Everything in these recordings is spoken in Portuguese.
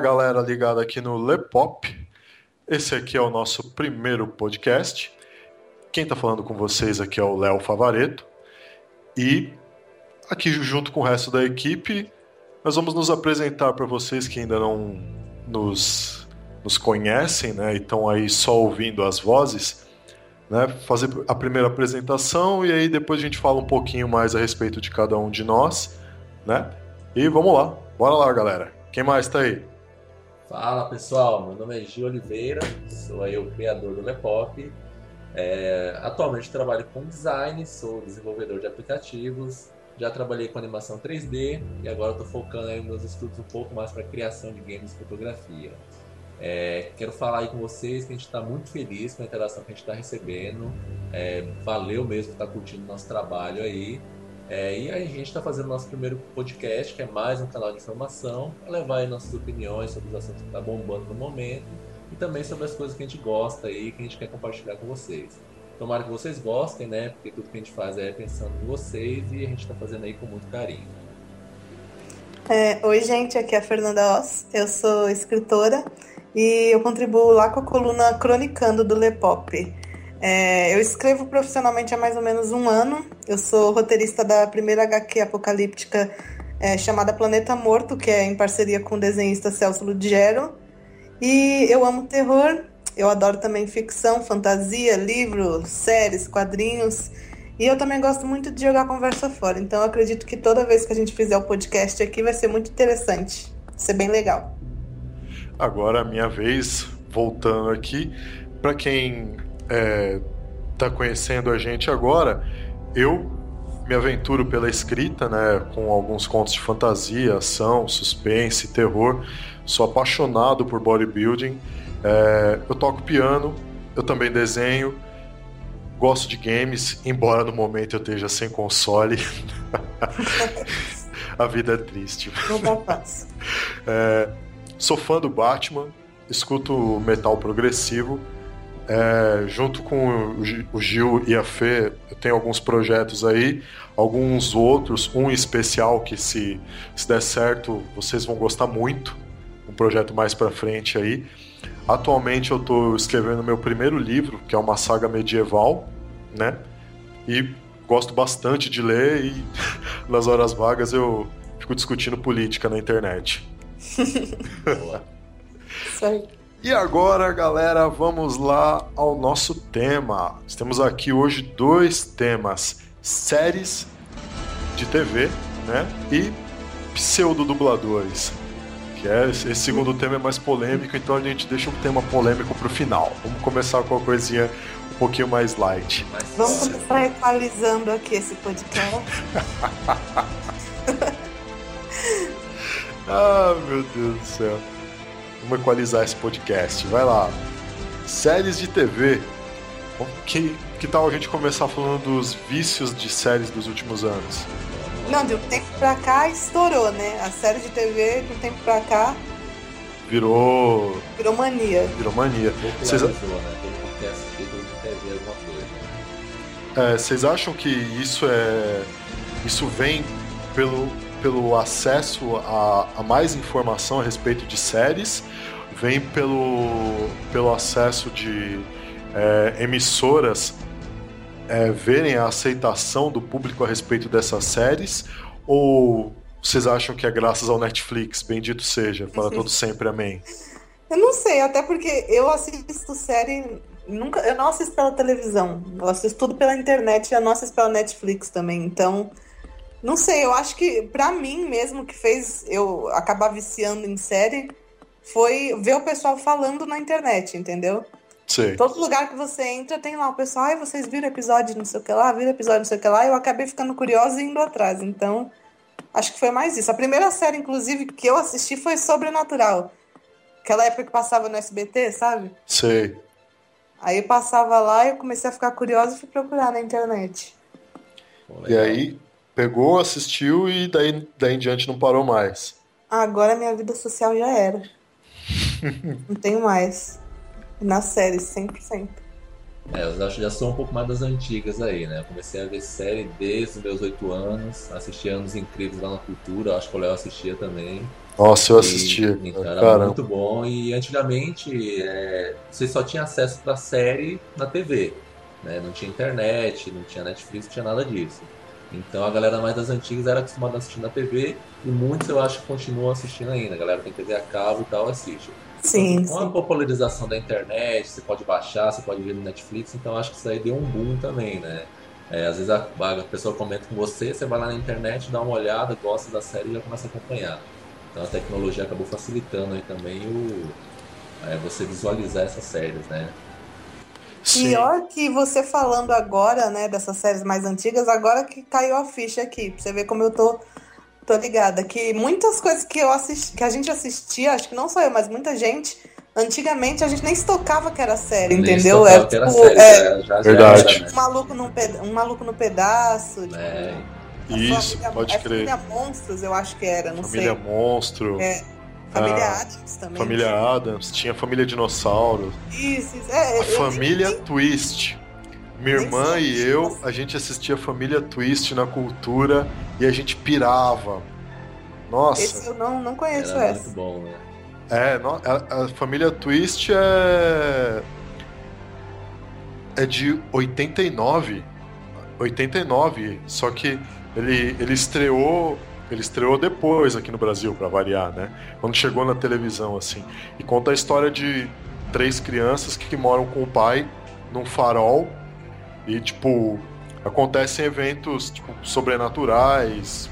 galera ligada aqui no Lepop. Esse aqui é o nosso primeiro podcast. Quem está falando com vocês aqui é o Léo Favareto. E aqui junto com o resto da equipe, nós vamos nos apresentar para vocês que ainda não nos, nos conhecem, né? E estão aí só ouvindo as vozes. Né, fazer a primeira apresentação e aí depois a gente fala um pouquinho mais a respeito de cada um de nós, né? E vamos lá, bora lá, galera. Quem mais está aí? Fala pessoal, meu nome é Gil Oliveira, sou aí o criador do Lepop. É, atualmente trabalho com design, sou desenvolvedor de aplicativos, já trabalhei com animação 3D e agora estou focando aí meus estudos um pouco mais para criação de games e fotografia. É, quero falar aí com vocês que a gente está muito feliz com a interação que a gente está recebendo. É, valeu mesmo estar tá curtindo nosso trabalho aí. É, e a gente está fazendo nosso primeiro podcast, que é mais um canal de informação, para levar aí nossas opiniões sobre os assuntos que estão tá bombando no momento e também sobre as coisas que a gente gosta aí, que a gente quer compartilhar com vocês. Tomara que vocês gostem, né? Porque tudo que a gente faz é pensando em vocês e a gente está fazendo aí com muito carinho. É, oi, gente, aqui é a Fernanda Oss, eu sou escritora e eu contribuo lá com a coluna Cronicando do Lepop. É, eu escrevo profissionalmente há mais ou menos um ano. Eu sou roteirista da primeira HQ apocalíptica é, chamada Planeta Morto, que é em parceria com o desenhista Celso Lugero. E eu amo terror, eu adoro também ficção, fantasia, livros, séries, quadrinhos. E eu também gosto muito de jogar conversa fora. Então eu acredito que toda vez que a gente fizer o podcast aqui vai ser muito interessante. Vai ser bem legal. Agora a minha vez, voltando aqui. Para quem está é, conhecendo a gente agora, eu me aventuro pela escrita, né, com alguns contos de fantasia, ação, suspense, terror. Sou apaixonado por bodybuilding. É, eu toco piano, eu também desenho, gosto de games, embora no momento eu esteja sem console. a vida é triste. Não dá paz. É, sou fã do Batman, escuto metal progressivo é, junto com o Gil e a Fê, eu tenho alguns projetos aí, alguns outros, um especial que se, se der certo, vocês vão gostar muito, um projeto mais para frente aí. Atualmente eu estou escrevendo meu primeiro livro, que é uma saga medieval, né? E gosto bastante de ler e nas horas vagas eu fico discutindo política na internet. Boa. Aí. E agora, galera, vamos lá ao nosso tema. Temos aqui hoje dois temas: séries de TV, né? E pseudo-dubladores. Que é, esse segundo tema é mais polêmico, então a gente deixa um tema polêmico pro final. Vamos começar com uma coisinha um pouquinho mais light. Vamos começar equalizando aqui esse podcast. ah, meu Deus do céu. Vamos equalizar esse podcast. Vai lá. Séries de TV. Que, que tal a gente começar falando dos vícios de séries dos últimos anos? Não, de um tempo pra cá estourou, né? A série de TV, de um tempo pra cá. Virou. Virou mania. Virou mania. Vocês... Né? É, vocês acham que isso é. Isso vem pelo pelo acesso a, a, mais informação a respeito de séries, vem pelo, pelo acesso de é, emissoras é, verem a aceitação do público a respeito dessas séries, ou vocês acham que é graças ao Netflix, bendito seja, para todo sempre, amém? Eu não sei, até porque eu assisto série nunca, eu não assisto pela televisão, eu assisto tudo pela internet e eu não assisto pela Netflix também, então não sei, eu acho que para mim mesmo que fez eu acabar viciando em série foi ver o pessoal falando na internet, entendeu? Sim. Todo lugar que você entra tem lá o pessoal, ai, vocês viram episódio não sei o que lá, viram episódio não sei o que lá, eu acabei ficando curiosa e indo atrás. Então, acho que foi mais isso. A primeira série, inclusive, que eu assisti foi Sobrenatural. Aquela época que passava no SBT, sabe? Sei. Aí passava lá e eu comecei a ficar curiosa e fui procurar na internet. e aí, Pegou, assistiu e daí, daí em diante não parou mais. Agora minha vida social já era. não tenho mais. Na série, 100%. É, eu acho que já sou um pouco mais das antigas aí, né? Eu comecei a ver série desde os meus oito anos, assisti Anos Incríveis lá na Cultura, acho que o Léo assistia também. Nossa, eu assisti. E, então era Caramba. muito bom. E antigamente é, você só tinha acesso pra série na TV. Né? Não tinha internet, não tinha Netflix, não tinha nada disso. Então a galera mais das antigas era acostumada a assistir na TV e muitos eu acho que continuam assistindo ainda. A galera tem TV a cabo e tal, assiste. Sim, então, com a popularização da internet, você pode baixar, você pode ver no Netflix, então acho que isso aí deu um boom também, né? É, às vezes a, a, pessoa comenta com você, você vai lá na internet, dá uma olhada, gosta da série e já começa a acompanhar. Então a tecnologia acabou facilitando aí também o, é, você visualizar essas séries, né? Sim. Pior que você falando agora, né, dessas séries mais antigas, agora que caiu a ficha aqui, pra você ver como eu tô, tô ligada. Que muitas coisas que, eu assisti, que a gente assistia, acho que não só eu, mas muita gente, antigamente a gente nem se tocava que era série, nem entendeu? É, tipo, série, é, já, verdade. Era, né? um, maluco no peda um maluco no pedaço. Tipo, é. Isso, família, pode crer. Família Monstros, eu acho que era, não família sei. Família Monstro. É. Família ah, Adams também. Família Adams, tinha Família Dinossauro. Isso, isso. É, a Família nem, Twist. Minha irmã e eu, a gente assistia Família Twist na cultura e a gente pirava. Nossa. Esse eu não, não conheço Era essa. Muito bom, né? É, a, a Família Twist é. É de 89. 89. Só que ele, ele estreou ele estreou depois aqui no Brasil, para variar, né? Quando chegou na televisão, assim. E conta a história de três crianças que, moram com o pai num farol e, tipo, acontecem eventos, tipo, sobrenaturais,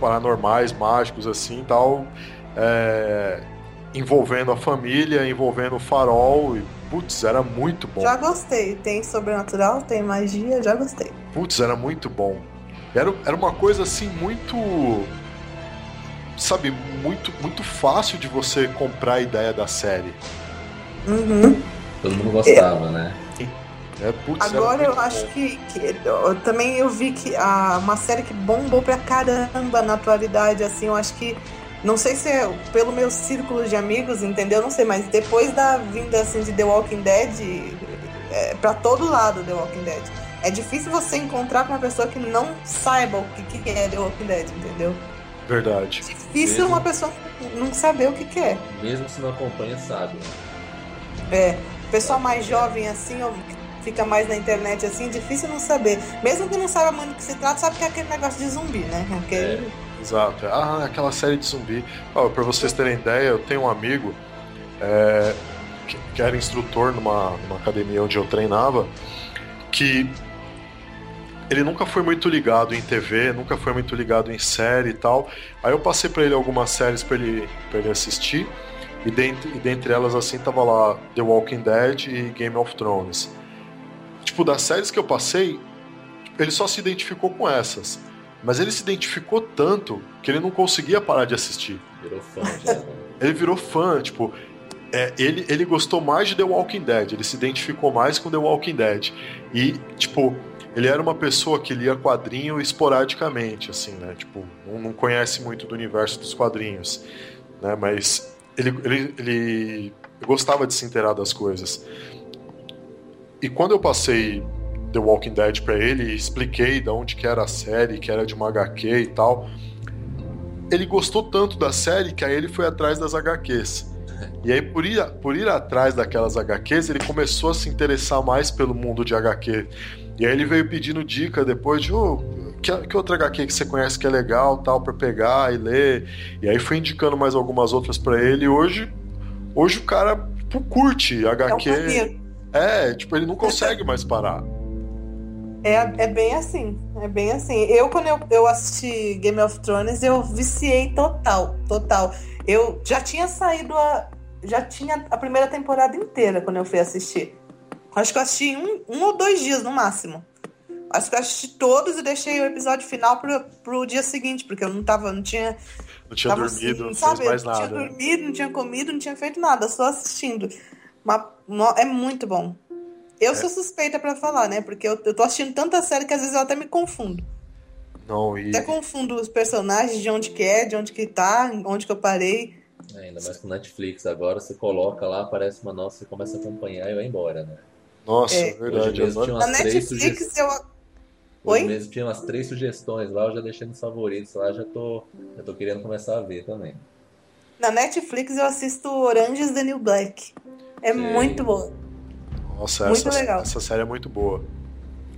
paranormais, mágicos, assim, tal, é, envolvendo a família, envolvendo o farol e, putz, era muito bom. Já gostei. Tem sobrenatural, tem magia, já gostei. Putz, era muito bom. Era, era uma coisa assim muito. Sabe, muito, muito fácil de você comprar a ideia da série. Uhum. Todo mundo gostava, é. né? É, putz, Agora eu bom. acho que, que eu, também eu vi que a, uma série que bombou pra caramba na atualidade, assim, eu acho que. Não sei se é pelo meu círculo de amigos, entendeu? Não sei, mas depois da vinda assim, de The Walking Dead, é, pra todo lado The Walking Dead é difícil você encontrar com uma pessoa que não saiba o que, que é The Walking Dead, entendeu? Verdade. Difícil Mesmo... uma pessoa não saber o que, que é. Mesmo se não acompanha, sabe. É. Pessoal mais jovem assim, ou fica mais na internet assim, difícil não saber. Mesmo que não saiba muito do que se trata, sabe que é aquele negócio de zumbi, né? Aquele... É. Exato. Ah, aquela série de zumbi. Oh, pra vocês terem ideia, eu tenho um amigo é, que, que, era instrutor numa, numa academia onde eu treinava, que ele nunca foi muito ligado em TV, nunca foi muito ligado em série e tal. Aí eu passei para ele algumas séries para ele, pra ele assistir. E dentre, e dentre elas, assim, tava lá The Walking Dead e Game of Thrones. Tipo, das séries que eu passei, ele só se identificou com essas. Mas ele se identificou tanto que ele não conseguia parar de assistir. Virou fã já. Né? ele virou fã, tipo. É, ele, ele gostou mais de The Walking Dead, ele se identificou mais com The Walking Dead. E, tipo, ele era uma pessoa que lia quadrinho esporadicamente, assim, né? Tipo, não, não conhece muito do universo dos quadrinhos, né? Mas ele, ele, ele gostava de se inteirar das coisas. E quando eu passei The Walking Dead para ele expliquei de onde que era a série, que era de uma HQ e tal, ele gostou tanto da série que aí ele foi atrás das HQs. E aí, por ir, por ir atrás daquelas HQs, ele começou a se interessar mais pelo mundo de HQ. E aí ele veio pedindo dica depois de oh, que, que outra HQ que você conhece que é legal, tal, para pegar e ler. E aí foi indicando mais algumas outras para ele. E hoje, hoje o cara tipo, curte HQ. É, é, tipo, ele não consegue mais parar. É, é bem assim, é bem assim. Eu, quando eu, eu assisti Game of Thrones, eu viciei total, total. Eu já tinha saído a. Já tinha a primeira temporada inteira quando eu fui assistir. Acho que eu assisti um, um ou dois dias no máximo. Acho que eu assisti todos e deixei o episódio final pro, pro dia seguinte, porque eu não tava, não tinha. Não tinha dormido, assim, não sabe? mais nada. Não tinha dormido, não tinha comido, não tinha feito nada, só assistindo. Uma, uma, é muito bom. Eu é. sou suspeita para falar, né? Porque eu, eu tô assistindo tanta série que às vezes eu até me confundo. Não, e... Até confundo os personagens, de onde que é, de onde que tá, onde que eu parei. É, ainda mais com Netflix agora, você coloca lá, aparece uma nossa, você começa a acompanhar e vai embora, né? Nossa, é. verdade. Hoje mesmo tinha umas três Netflix eu... Oi? Hoje mesmo tinha umas três sugestões lá, eu já deixei nos favoritos lá, já tô, já tô querendo começar a ver também. Na Netflix eu assisto Orange is the New Black. É Sim. muito boa. Nossa, muito essa, legal. essa série é muito boa.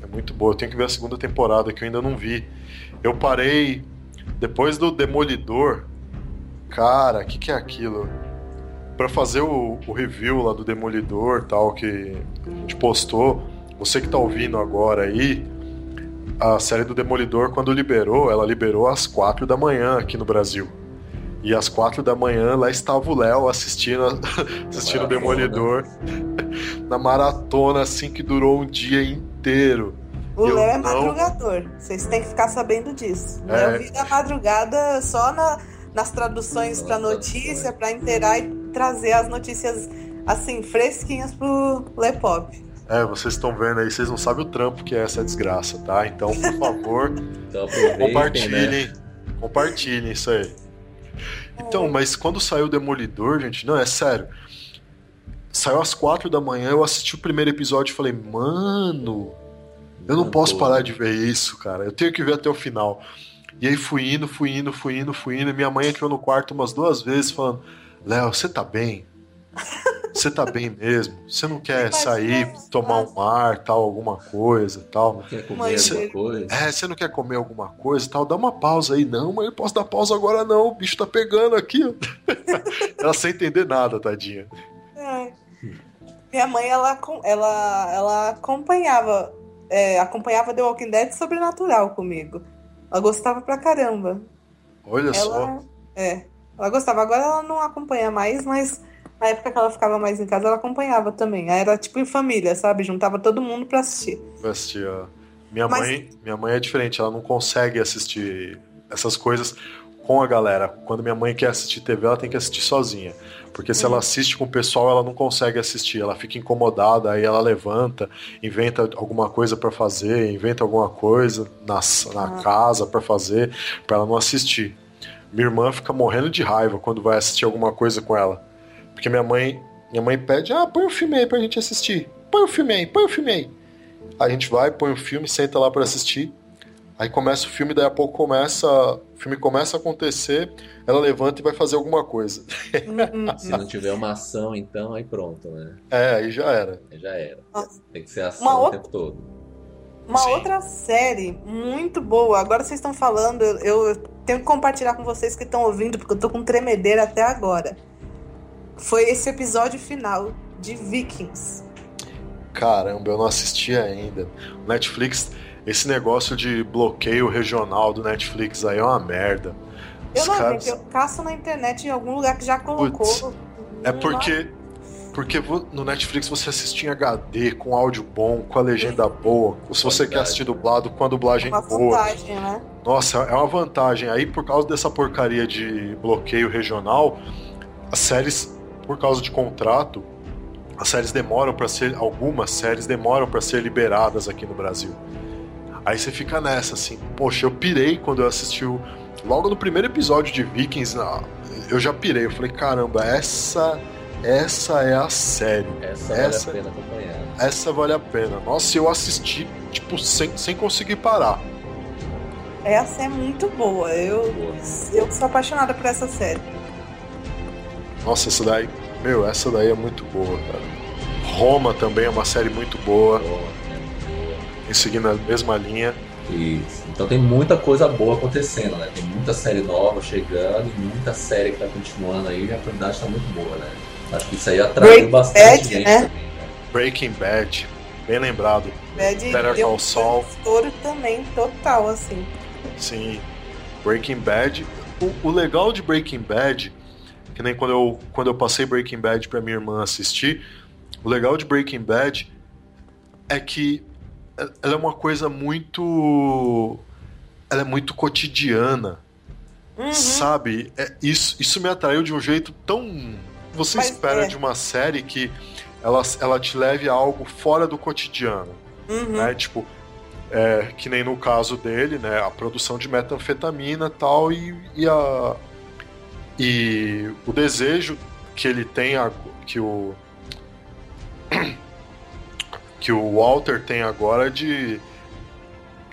É muito boa. Eu tenho que ver a segunda temporada que eu ainda não vi. Eu parei depois do Demolidor. Cara, o que, que é aquilo? Para fazer o, o, review lá do Demolidor tal que a gente postou, você que tá ouvindo agora aí, a série do Demolidor, quando liberou, ela liberou às quatro da manhã aqui no Brasil. E às quatro da manhã lá estava o Léo assistindo, assistindo o Demolidor na maratona, assim, que durou um dia inteiro. O Léo é madrugador, vocês têm que ficar sabendo disso. É... vive a madrugada só na, nas traduções para notícia, para inteirar e trazer as notícias assim, fresquinhas pro Lepop. É, vocês estão vendo aí, vocês não sabem o trampo que é essa desgraça, tá? Então, por favor, então, compartilhem. Né? Compartilhem isso aí. Então, mas quando saiu o Demolidor, gente, não, é sério. Saiu às quatro da manhã, eu assisti o primeiro episódio e falei, mano, eu não posso parar de ver isso, cara. Eu tenho que ver até o final. E aí fui indo, fui indo, fui indo, fui indo. Minha mãe entrou no quarto umas duas vezes falando: Léo, você tá bem? Você tá bem mesmo? Você não quer sair, tomar um ar, tal, alguma coisa, tal? Não quer comer alguma coisa? É, você não quer comer alguma coisa, tal? Dá uma pausa aí. Não, mas eu posso dar pausa agora não, o bicho tá pegando aqui. ela sem entender nada, tadinha. É. Minha mãe, ela, ela, ela acompanhava, é, acompanhava The Walking Dead sobrenatural comigo. Ela gostava pra caramba. Olha ela, só. É, ela gostava. Agora ela não acompanha mais, mas na época que ela ficava mais em casa, ela acompanhava também. Aí era tipo em família, sabe? Juntava todo mundo pra assistir. Pra assistir, ó. Minha, Mas... mãe, minha mãe é diferente, ela não consegue assistir essas coisas com a galera. Quando minha mãe quer assistir TV, ela tem que assistir sozinha. Porque se uhum. ela assiste com o pessoal, ela não consegue assistir. Ela fica incomodada, aí ela levanta, inventa alguma coisa para fazer, inventa alguma coisa na, na uhum. casa para fazer, para ela não assistir. Minha irmã fica morrendo de raiva quando vai assistir alguma coisa com ela. Porque minha mãe, minha mãe pede, ah, põe o um filme aí pra gente assistir. Põe o um filme aí, põe o um filme aí. A gente vai, põe o filme, senta lá para assistir. Aí começa o filme, daí a pouco começa, o filme começa a acontecer, ela levanta e vai fazer alguma coisa. Se não tiver uma ação, então, aí pronto, né? É, aí já era. Aí já era. Tem que ser ação uma o outra... tempo todo. Uma Sim. outra série muito boa. Agora vocês estão falando, eu, eu tenho que compartilhar com vocês que estão ouvindo, porque eu tô com tremedeira até agora foi esse episódio final de Vikings. Caramba, eu não assisti ainda. O Netflix, esse negócio de bloqueio regional do Netflix aí é uma merda. Eu Os não, caras... eu caço na internet em algum lugar que já colocou. Putz, é porque porque no Netflix você assiste em HD, com áudio bom, com a legenda boa. Se você quer assistir dublado, com a dublagem é uma boa. Vantagem, né? Nossa, é uma vantagem. Aí, por causa dessa porcaria de bloqueio regional, as séries por causa de contrato, as séries demoram para ser. Algumas séries demoram para ser liberadas aqui no Brasil. Aí você fica nessa, assim, poxa, eu pirei quando eu assisti o. Logo no primeiro episódio de Vikings, eu já pirei. Eu falei, caramba, essa. Essa é a série. Essa, essa vale a pena acompanhar. Essa vale a pena. Nossa, eu assisti, tipo, sem, sem conseguir parar. Essa é muito boa. Eu, boa. eu sou apaixonada por essa série. Nossa, essa daí. Meu, essa daí é muito boa, cara. Roma também é uma série muito boa. boa. Em seguindo a mesma linha. Isso. Então tem muita coisa boa acontecendo, né? Tem muita série nova chegando e muita série que tá continuando aí e a qualidade tá muito boa, né? Acho que isso aí atraiu bastante Bad, gente né? também, né? Breaking Bad, bem lembrado. Bad Better Call Saul. Um também, total, assim. Sim. Breaking Bad. O, o legal de Breaking Bad que nem quando eu, quando eu passei Breaking Bad para minha irmã assistir. O legal de Breaking Bad é que ela é uma coisa muito. Ela é muito cotidiana. Uhum. Sabe? É, isso, isso me atraiu de um jeito tão. Você Mas espera é. de uma série que ela, ela te leve a algo fora do cotidiano. Uhum. Né? Tipo, é, que nem no caso dele, né? A produção de metanfetamina tal, e, e a, e o desejo que ele tem, que o que o Walter tem agora de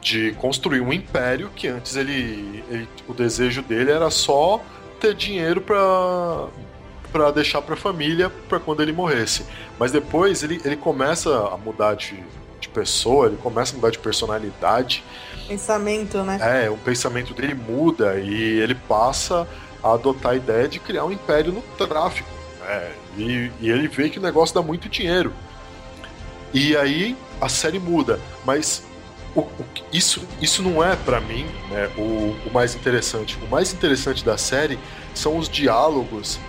de construir um império que antes ele, ele o desejo dele era só ter dinheiro pra, pra deixar pra família pra quando ele morresse. Mas depois ele, ele começa a mudar de, de pessoa, ele começa a mudar de personalidade. Pensamento, né? É, o pensamento dele muda e ele passa a adotar a ideia de criar um império no tráfico. Né? E, e ele vê que o negócio dá muito dinheiro. E aí a série muda, mas o, o, isso, isso não é para mim né, o, o, mais interessante. O mais interessante da série são os diálogos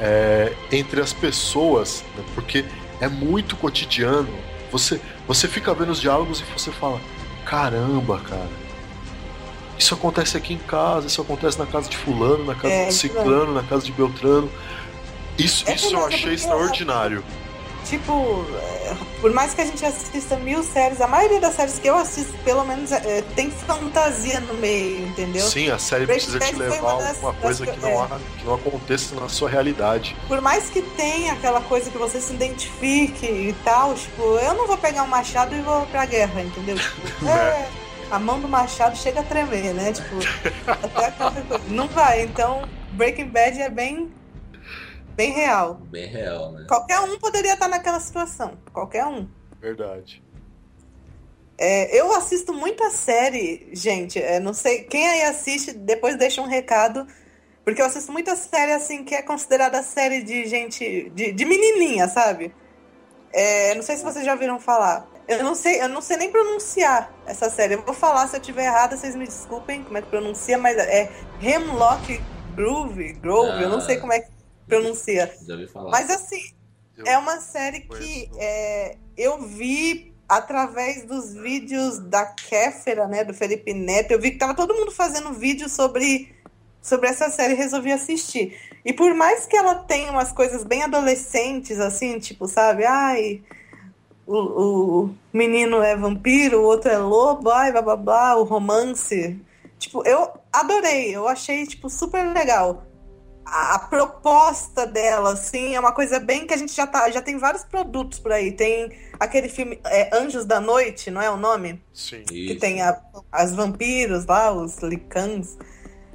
é, entre as pessoas, né, porque é muito cotidiano. Você, você fica vendo os diálogos e você fala: caramba, cara. Isso acontece aqui em casa, isso acontece na casa de fulano, na casa é, de ciclano, na casa de Beltrano. Isso, é isso eu achei extraordinário tipo, é, por mais que a gente assista mil séries, a maioria das séries que eu assisto, pelo menos, é, tem fantasia no meio, entendeu? Sim, a série Breaking precisa te levar uma, das, uma coisa das, que, não é. há, que não aconteça na sua realidade. Por mais que tenha aquela coisa que você se identifique e tal, tipo, eu não vou pegar um machado e vou pra guerra, entendeu? Tipo, é, a mão do machado chega a tremer, né? Tipo, até aquela coisa. Não vai, então Breaking Bad é bem Bem real. Bem real, né? Qualquer um poderia estar naquela situação. Qualquer um. Verdade. É, eu assisto muita série, gente. É, não sei. Quem aí assiste, depois deixa um recado. Porque eu assisto muita série, assim, que é considerada série de gente. de, de menininha, sabe? É, não sei se vocês já ouviram falar. Eu não sei, eu não sei nem pronunciar essa série. Eu vou falar se eu tiver errado, vocês me desculpem como é que pronuncia, mas é Hemlock Groove, Grove, ah. eu não sei como é que pronuncia. Já ouvi falar. Mas assim, eu é uma série que é, eu vi através dos vídeos da Kéfera, né, do Felipe Neto. Eu vi que tava todo mundo fazendo vídeo sobre, sobre essa série e resolvi assistir. E por mais que ela tenha umas coisas bem adolescentes, assim, tipo, sabe, ai. O, o menino é vampiro, o outro é lobo, ai, blá blá blá, o romance. Tipo, eu adorei, eu achei, tipo, super legal a, proposta dela, assim, é uma coisa bem que a gente já tá, já tem vários produtos por aí. Tem aquele filme é, Anjos da Noite, não é o nome? Sim. Que Isso. tem a, as vampiros lá, os licans.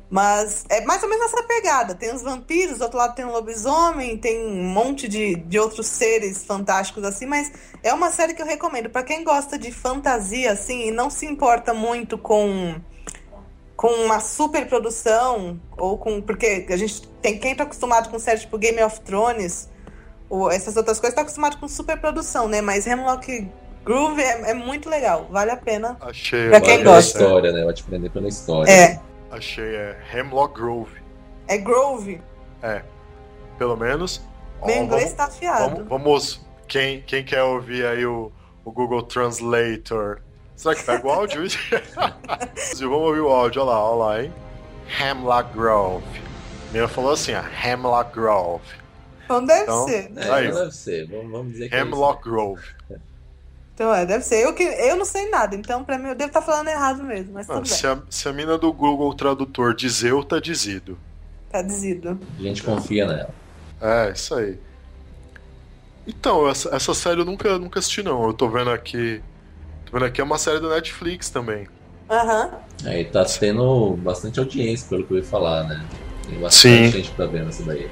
Mas é mais ou menos essa pegada. Tem os vampiros, do outro lado tem o lobisomem, tem um monte de, de outros seres fantásticos assim, mas é uma série que eu recomendo. para quem gosta de fantasia, assim, e não se importa muito com com uma super produção, ou com. Porque a gente tem quem tá acostumado com séries tipo Game of Thrones, ou essas outras coisas, tá acostumado com super produção, né? Mas Hemlock Groove é, é muito legal, vale a pena. Achei. Pra quem gosta. Pela história, né? Vai te prender pela história. É. Achei, é Hemlock Grove. É Grove? É. Pelo menos. Meu inglês vamos, tá afiado. Vamos, vamos, quem, quem quer ouvir aí o, o Google Translator Será que pega o áudio? Vamos ouvir o áudio, olha lá, olha lá, hein? Hemlock Grove. Minha falou assim, ó, Hemlock Grove. Então deve então, ser. É, aí. deve ser, vamos, vamos dizer que é Hemlock é Grove. Então é, deve ser. Eu, que, eu não sei nada, então pra mim eu devo estar tá falando errado mesmo, mas tudo se bem. A, se a mina do Google Tradutor dizeu, tá dizido. Tá dizido. A gente confia nela. É, isso aí. Então, essa, essa série eu nunca, nunca assisti não. Eu tô vendo aqui vendo aqui é uma série do Netflix também. Aham. Uhum. Aí tá tendo bastante audiência, pelo que eu ia falar, né? Tem bastante Sim. gente pra ver nessa daí.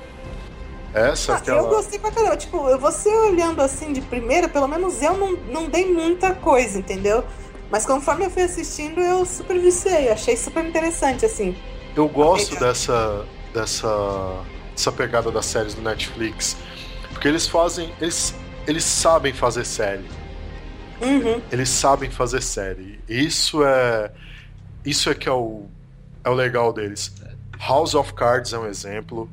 Essa ah, aquela... Eu gostei pra caramba. Tipo, você olhando assim de primeira, pelo menos eu não, não dei muita coisa, entendeu? Mas conforme eu fui assistindo, eu super viciei. Achei super interessante, assim. Eu gosto dessa, dessa, dessa pegada das séries do Netflix. Porque eles fazem. Eles, eles sabem fazer série. Uhum. Eles sabem fazer série. Isso é. Isso é que é o, é o legal deles. House of Cards é um exemplo.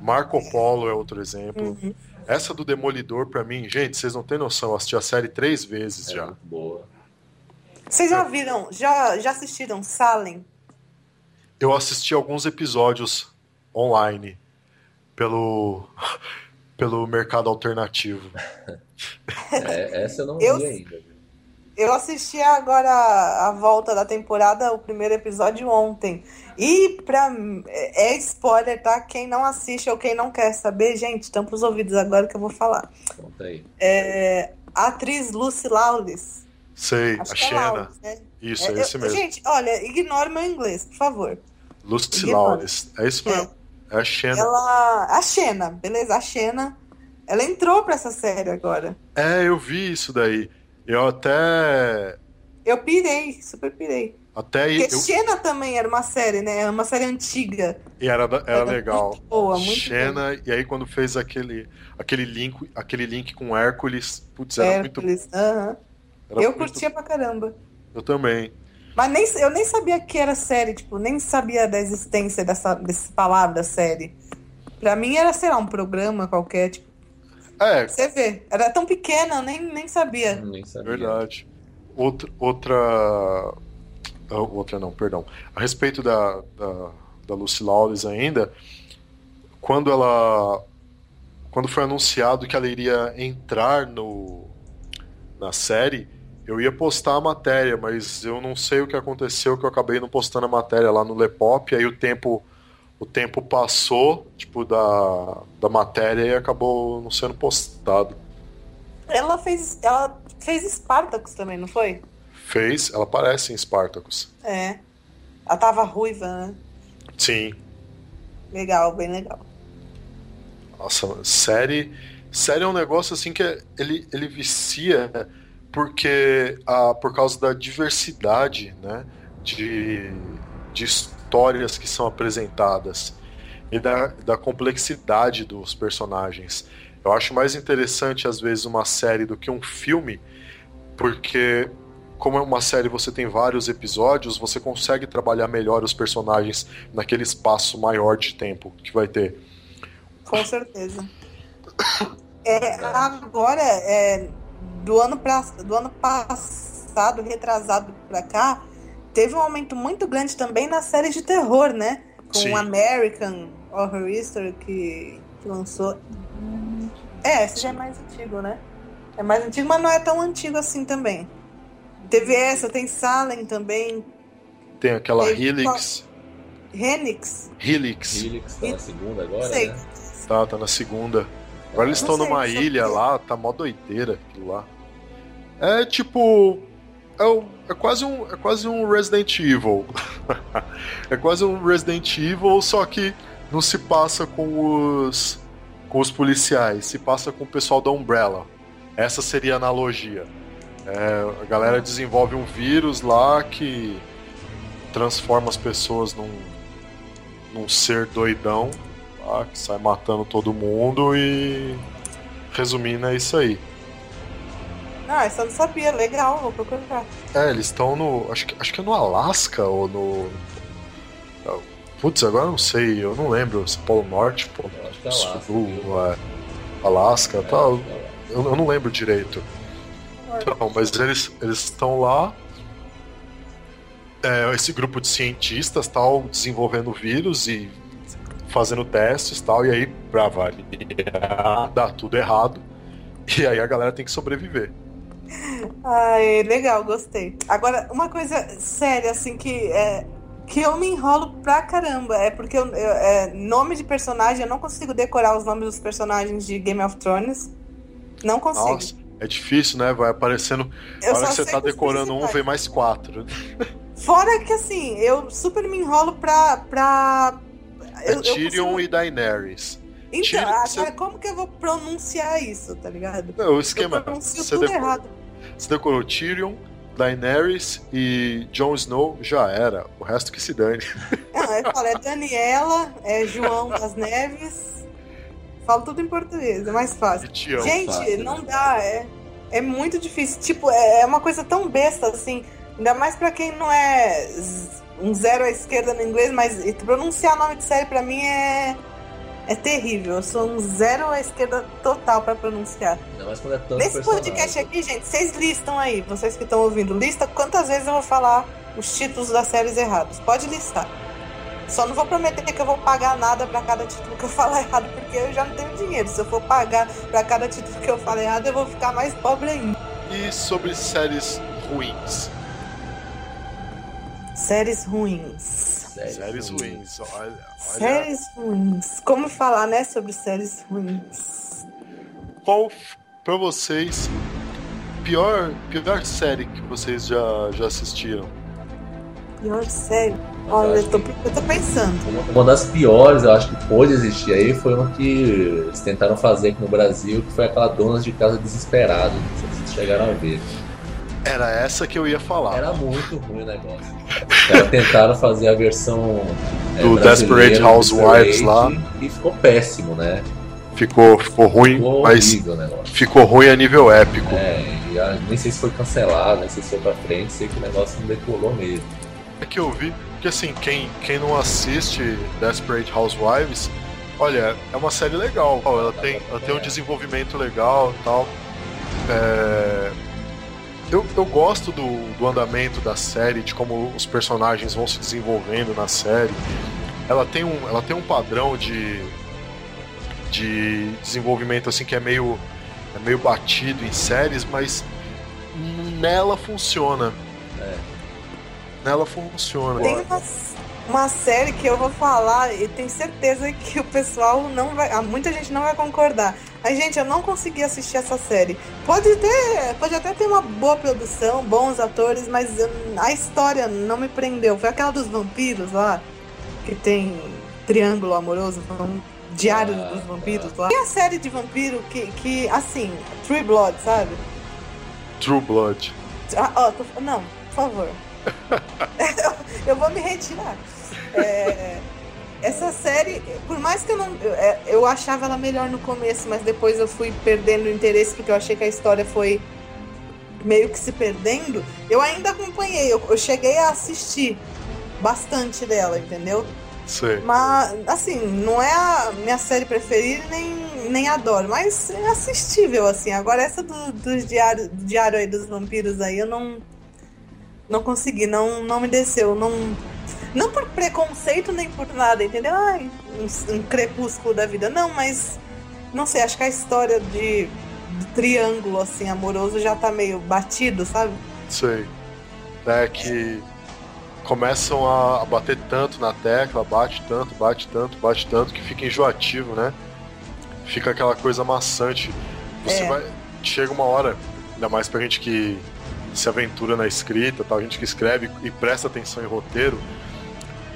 Marco Polo é outro exemplo. Uhum. Essa do Demolidor, para mim, gente, vocês não têm noção. Eu assisti a série três vezes é já. Boa. Vocês já viram, já, já assistiram Salem? Eu assisti alguns episódios online pelo, pelo mercado alternativo. É, essa eu não eu, vi ainda. Eu assisti agora a volta da temporada, o primeiro episódio ontem. E pra é, é spoiler, tá? Quem não assiste ou quem não quer saber, gente, tampa os ouvidos agora que eu vou falar. Conta aí. É, a atriz Lucy Lawless. Sei, Acho a Xena. É né? Isso, é, é esse eu, mesmo. Gente, olha, ignore meu inglês, por favor. Lucy Lawless. É isso mesmo. É. É a Xena. Ela. A Xena, beleza, a Xena. Ela entrou pra essa série agora. É, eu vi isso daí. Eu até. Eu pirei, super pirei. Até Porque eu... Xena também era uma série, né? Era uma série antiga. E era, era, Era legal. muito boa, muito Xena, e aí quando fez aquele, aquele, link, aquele link com Hércules, putz, era muito. Hércules. aham. era Eu muito- curtia pra caramba. Eu também. Mas nem, eu nem sabia que era série, tipo, nem sabia da existência dessa, dessa palavra série. Pra mim era, sei lá, um programa qualquer, tipo, É, você vê. Era tão pequena, eu nem, nem sabia. Nem sabia. verdade. Outra. Outra. ah, Outra não, perdão. A respeito da, da, da Lucy Lawless ainda, quando ela. Quando foi anunciado que ela iria entrar no, na série, eu ia postar a matéria, mas eu não sei o que aconteceu, que eu acabei não postando a matéria lá no Lepop, aí o tempo. O tempo passou, tipo, da, da matéria e acabou não sendo postado. Ela fez. Ela fez Spartacus também, não foi? Fez, ela aparece em Spartacus. É. Ela tava ruiva, né? Sim. Legal, bem legal. Nossa, série. Série é um negócio assim que é- ele, ele vicia porque a, por causa da diversidade né, de, de histórias que são apresentadas e da, da complexidade dos personagens. Eu acho mais interessante, às vezes, uma série do que um filme, porque, como é uma série você tem vários episódios, você consegue trabalhar melhor os personagens naquele espaço maior de tempo que vai ter. Com certeza. É, agora, é, do, ano pra, do ano passado, retrasado pra cá, teve um aumento muito grande também nas séries de terror, né? Com Sim. o American Horror History que, que lançou. É, esse já é mais antigo, né? É mais antigo, mas não é tão antigo assim também. Teve essa, tem Salem também, Tem aquela Teve Helix. Renix, Helix. Helix tá na segunda agora, sei. né? Tá, tá na segunda. Agora eles estão numa ilha lá, tá mó doideira aquilo lá. É tipo. É, é quase um, é quase um Resident Evil. é quase um Resident Evil, só que não se passa com os com os policiais, se passa com o pessoal da Umbrella. Essa seria a analogia. É, a galera desenvolve um vírus lá que transforma as pessoas num, num ser doidão lá, que sai matando todo mundo e. Resumindo, é isso aí. Ah, essa eu não sabia, legal, vou procurar. É, eles estão no. Acho que, acho que é no Alasca ou no. Putz, agora eu não sei, eu não lembro. se é Polo Norte, Polo é Sul, é, Alasca É, tal. que é. Eu, eu não lembro direito. Não, mas eles eles estão lá. é, esse grupo de cientistas tal desenvolvendo vírus e fazendo testes tal e aí pra variar dá tudo errado e aí a galera tem que sobreviver. Ai, legal, gostei. Agora, uma coisa séria, assim, que é. Que eu me enrolo pra caramba. É porque eu, eu- é, nome de personagem, eu não consigo decorar os nomes dos personagens de Game of Thrones. Não consigo. Nossa, é difícil, né? Vai aparecendo. eu hora que você tá decorando um, vem mais quatro. Fora que assim, eu super me enrolo pra. pra... É eu- eu Tyrion consigo- e Daenerys. Então, agora como que eu vou pronunciar isso, tá ligado? Não, o Eu esquema é. pronuncio Você tudo decorou, errado. você decorou Tyrion, Daenerys e Jon Snow, já era. O resto que se dane. Não, eu falo, é Daniela, é João das Neves. Falo tudo em português, é mais fácil. Tião. Gente, fácil, não né? dá, é, é muito difícil. Tipo, é, é uma coisa tão besta assim. Ainda mais pra quem não é um zero à esquerda no inglês, mas pronunciar nome de série pra mim é, é terrível. Eu sou um zero à esquerda total pra pronunciar. Ainda mais quando é tanto Nesse personagem. podcast aqui, gente, vocês listam aí, vocês que estão ouvindo, lista quantas vezes eu vou falar os títulos das séries errados. Pode listar. Só não vou prometer que eu vou pagar nada pra cada título que eu falar errado, porque eu já não tenho dinheiro. Se eu for pagar pra cada título que eu falar errado, eu vou ficar mais pobre ainda. E sobre séries ruins. Séries ruins. Séries, séries ruins. Olha, olha Séries ruins. Como falar, né, sobre séries ruins? qual pra vocês pior, pior série que vocês já, já assistiram? Pior série. Olha, eu tô, eu tô pensando. Uma das piores, eu acho que pôde existir aí, foi uma que eles tentaram fazer aqui no Brasil, que foi aquela Donas de Casa Desesperada. Não sei se vocês chegaram a ver. Era essa que eu ia falar. Era muito ruim o negócio. Eles tentaram fazer a versão é, Do Desperate Housewives lá. E ficou péssimo, né? Ficou, ficou ruim, Ficou mas ficou ruim a nível épico. É, nem sei se foi cancelado, nem sei se foi pra frente, sei que o negócio não decolou mesmo. É que eu vi, porque assim, quem, quem não assiste Desperate Housewives, olha, é uma série legal. Ela tem, ela tem um desenvolvimento legal e tal. É, Eu, eu gosto do, do andamento da série, de como os personagens vão se desenvolvendo na série. Ela tem um, ela tem um padrão de, de desenvolvimento assim que é meio, é meio batido em séries, mas nela funciona. É. Nela funciona. Tem uma, uma série que eu vou falar e tenho certeza que o pessoal não vai. ah, Muita gente não vai concordar. Mas, gente, eu não consegui assistir essa série. Pode ter. Pode até ter uma boa produção, bons atores, mas eu- a história não me prendeu. Foi aquela dos vampiros lá, que tem triângulo amoroso, diário Ah, dos vampiros lá. Tem a série de vampiro que, que assim, True Blood, sabe? True Blood. Ah, ó, tô- não, por favor. eu vou me retirar. É, essa série, por mais que eu não. Eu, é, eu achava ela melhor no começo, mas depois eu fui perdendo o interesse porque eu achei que a história foi meio que se perdendo. Eu ainda acompanhei, eu, eu cheguei a assistir bastante dela, entendeu? Sei. Mas, assim, não é a minha série preferida nem, nem adoro, mas é assistível, assim. Agora, essa do, dos diário, do diário aí dos vampiros aí, eu não. Não consegui, não, não me desceu. Não, não por preconceito nem por nada, entendeu? Ai, um, um crepúsculo da vida. Não, mas. Não sei, acho que a história de, de triângulo, assim, amoroso já tá meio batido, sabe? Sei. É que começam a a bater tanto na tecla, bate tanto, bate tanto, bate tanto, que fica enjoativo, né? Fica aquela coisa maçante. Você É. vai. Chega uma hora, ainda mais pra gente que se aventura na escrita, tal, gente que escreve e presta atenção em roteiro,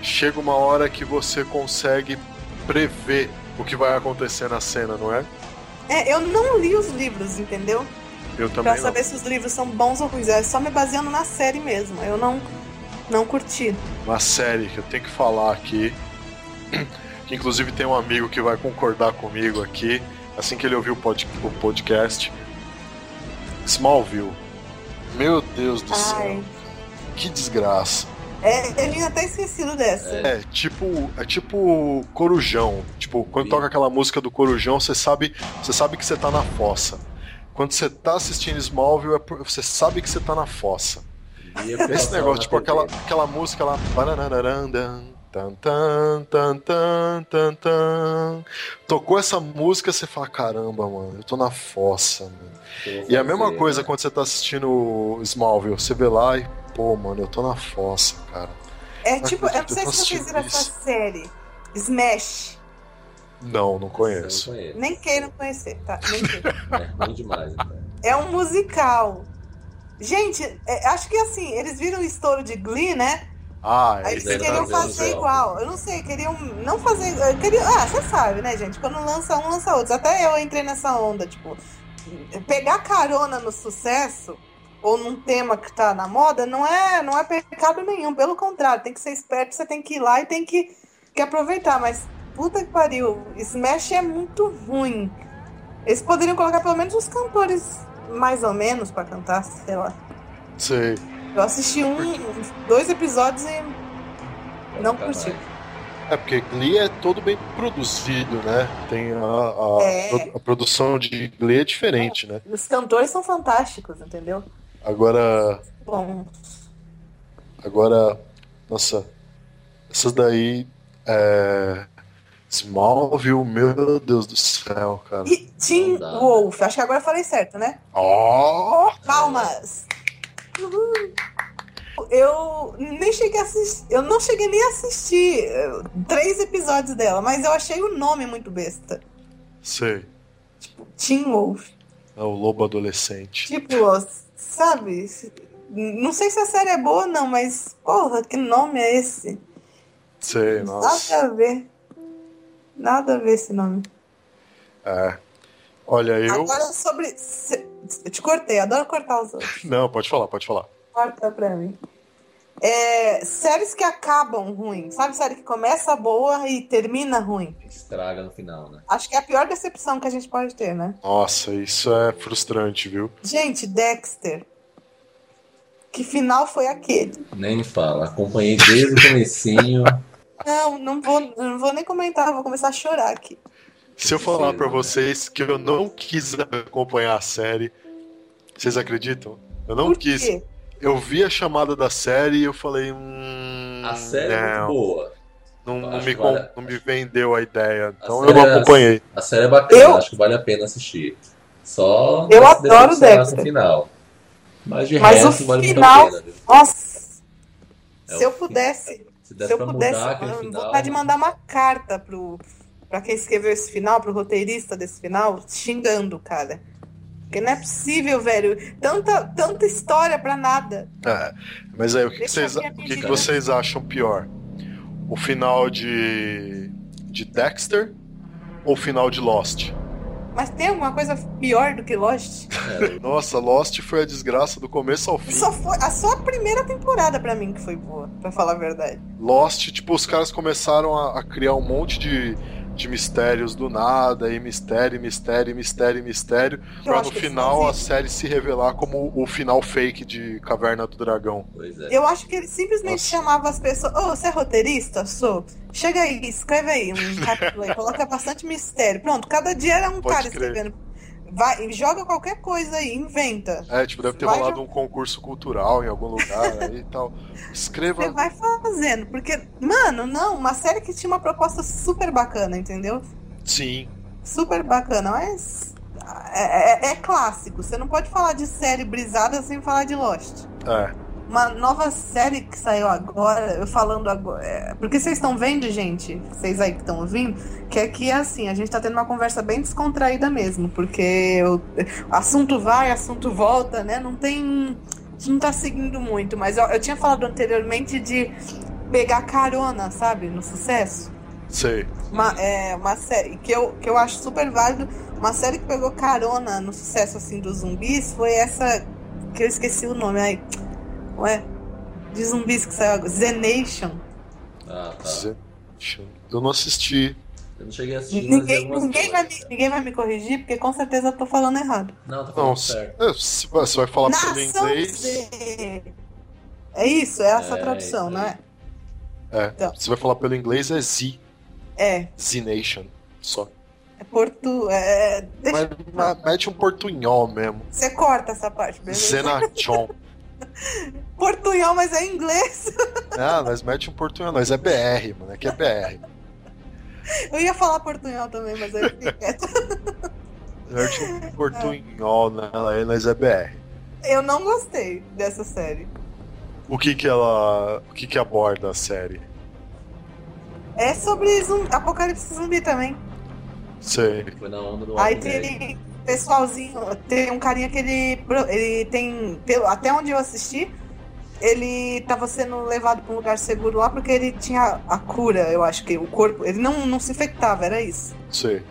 chega uma hora que você consegue prever o que vai acontecer na cena, não é? É, eu não li os livros, entendeu? Eu também Pra não. saber se os livros são bons ou ruins. É só me baseando na série mesmo. Eu não, não curti. uma série que eu tenho que falar aqui, que inclusive tem um amigo que vai concordar comigo aqui, assim que ele ouvir o, pod- o podcast. Smallville. Meu Deus do Ai. céu. Que desgraça. É, eu tinha até esquecido dessa. É tipo, é tipo Corujão. Tipo, quando Sim. toca aquela música do Corujão, você sabe, você sabe que você tá na fossa. Quando você tá assistindo Smallville, é você sabe que você tá na fossa. E eu Esse negócio, tipo, TV. aquela, aquela música lá. Tan, tan, tan, tan, tan, tan. Tocou essa música, você fala: caramba, mano, eu tô na fossa, mano. E a mesma coisa né? quando você tá assistindo Smallville, você vê lá e, pô, mano, eu tô na fossa, cara. É tipo, eu não sei se vocês viram essa série. Smash. Não, não conheço. não conheço. Nem queiram conhecer, tá? Nem queiram. É ruim demais. Então. É um musical. Gente, é, acho que assim, eles viram o estouro de Glee, né? Ah, Aí é eles Fizeram queriam fazer igual. Eu não sei, queriam não fazer. Queriam, ah, você sabe, né, gente? Quando lança um, lança outro. Até eu entrei nessa onda, tipo, pegar carona no sucesso ou num tema que tá na moda não é, não é pecado nenhum. Pelo contrário, tem que ser esperto, você tem que ir lá e tem que, que aproveitar. Mas puta que pariu, Smash é muito ruim. Eles poderiam colocar pelo menos os cantores mais ou menos pra cantar, sei lá. sei. Eu assisti um, dois episódios e não curti. É porque Glee é todo bem produzido, né? Tem a, a, É. a produção de Glee é diferente, né? Os cantores são fantásticos, entendeu? Agora, Bom, agora, nossa, essas daí, é, Smallville, meu Deus do céu, cara. e Tim? Wolf, acho que agora eu falei certo, né? Ó, Palmas! Uhul. Eu nem cheguei a assistir, eu não cheguei nem a assistir eh, três episódios dela, mas eu achei o nome muito besta. sei, Tim Wolf. é o lobo adolescente. Tipo, sabe? Não sei se a série é boa, não, mas, porra, que nome é esse? Sei, nossa. Nada a ver. Nada a ver esse nome. É. Olha, eu. Agora sobre. Eu te cortei, adoro cortar os outros. Não, pode falar, pode falar. Corta pra mim. É, séries que acabam ruim. Sabe série que começa boa e termina ruim? Estraga no final, né? Acho que é a pior decepção que a gente pode ter, né? Nossa, isso é frustrante, viu? Gente, Dexter. Que final foi aquele? Nem me fala. Acompanhei desde o comecinho. Não, não vou, não vou nem comentar, vou começar a chorar aqui. Se eu falar para vocês que eu não quis acompanhar a série, vocês acreditam? Eu não Por quis. quê? Eu vi a chamada da série e eu falei. Hum, A série é muito não, boa. não, não me, vale- não me vendeu a ideia. Então A eu não série é- acompanhei. A série é bacana, Eu- acho que vale a pena assistir. Só Eu não adoro decepcionar Dexter. o final. Mas de Mas o resto vale final- a pena. Nossa! É se eu o pudesse, Se se eu pra pudesse, mudar final. vontade de mandar uma carta pro para quem escreveu esse final, pro roteirista desse final, xingando o cara. Porque não é possível, velho. Tanta, tanta história pra nada. É, mas aí, o que, que vocês, o que, que vocês acham pior? O final de, de Dexter ou o final de Lost? Mas tem alguma coisa pior do que Lost? É, Nossa, Lost foi a desgraça do começo ao fim. Só foi a só a primeira temporada pra mim que foi boa, pra falar a verdade. Lost, tipo, os caras começaram a, a criar um monte de, de mistérios do nada, e mistério, mistério, mistério, mistério, Eu pra no final a série se revelar como o final fake de Caverna do Dragão. pois é. Eu acho que ele simplesmente Nossa. chamava as pessoas. Ô, você é roteirista? Sou. Chega aí, escreve aí um capítulo aí, coloca bastante mistério. Pronto, cada dia era um Pode cara crer. escrevendo. Vai, joga qualquer coisa aí, inventa. É, tipo, deve ter Vai rolado um concurso cultural em algum lugar aí e tal. Escreva. Você vai fazendo. Porque, mano, não, uma série que tinha uma proposta super bacana, entendeu? Sim. Super bacana, mas. É, é- é clássico. Você não pode falar de série brisada sem falar de Lost. É. Uma nova série que saiu agora, eu falando agora. é, porque vocês estão vendo, gente, vocês aí que estão ouvindo, que aqui é assim, a gente tá tendo uma conversa bem descontraída mesmo, porque o assunto vai, assunto volta, né? Não tem. A gente não tá seguindo muito, mas eu, eu tinha falado anteriormente de pegar carona, sabe, no sucesso. Sei. Uma, é, uma série que eu, que eu acho super válido. Uma série que pegou carona no sucesso assim dos zumbis foi essa. Que eu esqueci o nome aí. Ué? De zumbis que saiu agora. Z Nation. Ah, tá. Eu não assisti. Eu não cheguei a assistir, Ninguém, ninguém, vai me, ninguém vai me corrigir, porque com certeza eu tô falando errado. Não, tá Não, falando se, certo. é, se vai- você vai falar pelo inglês. Z. É isso, é essa É, tradução, isso não é? É, Então. você vai falar pelo inglês é Z. É. Z Nation. Só. É Porto. É, deixa, Mas ma- mete um portunhol mesmo. você corta essa parte, beleza? Zenachon. Portunhol, mas é inglês. ah, nós mete um portunhol. Nós é BR, mano. Aqui é BR. Eu ia falar portunhol também, mas aí eu fiquei quieto. Mete um portunhol nela aí, nós é BR. Eu não gostei dessa série. O que que ela. O que que aborda a série? É sobre zumbi, apocalipse zumbi também. Sei. Foi na onda do Aí tem pessoalzinho, tem um carinha que ele, ele tem, até onde eu assisti, ele tava sendo levado para um lugar seguro lá porque ele tinha a cura, eu acho que o corpo, ele não, não se infectava, era isso. Sei.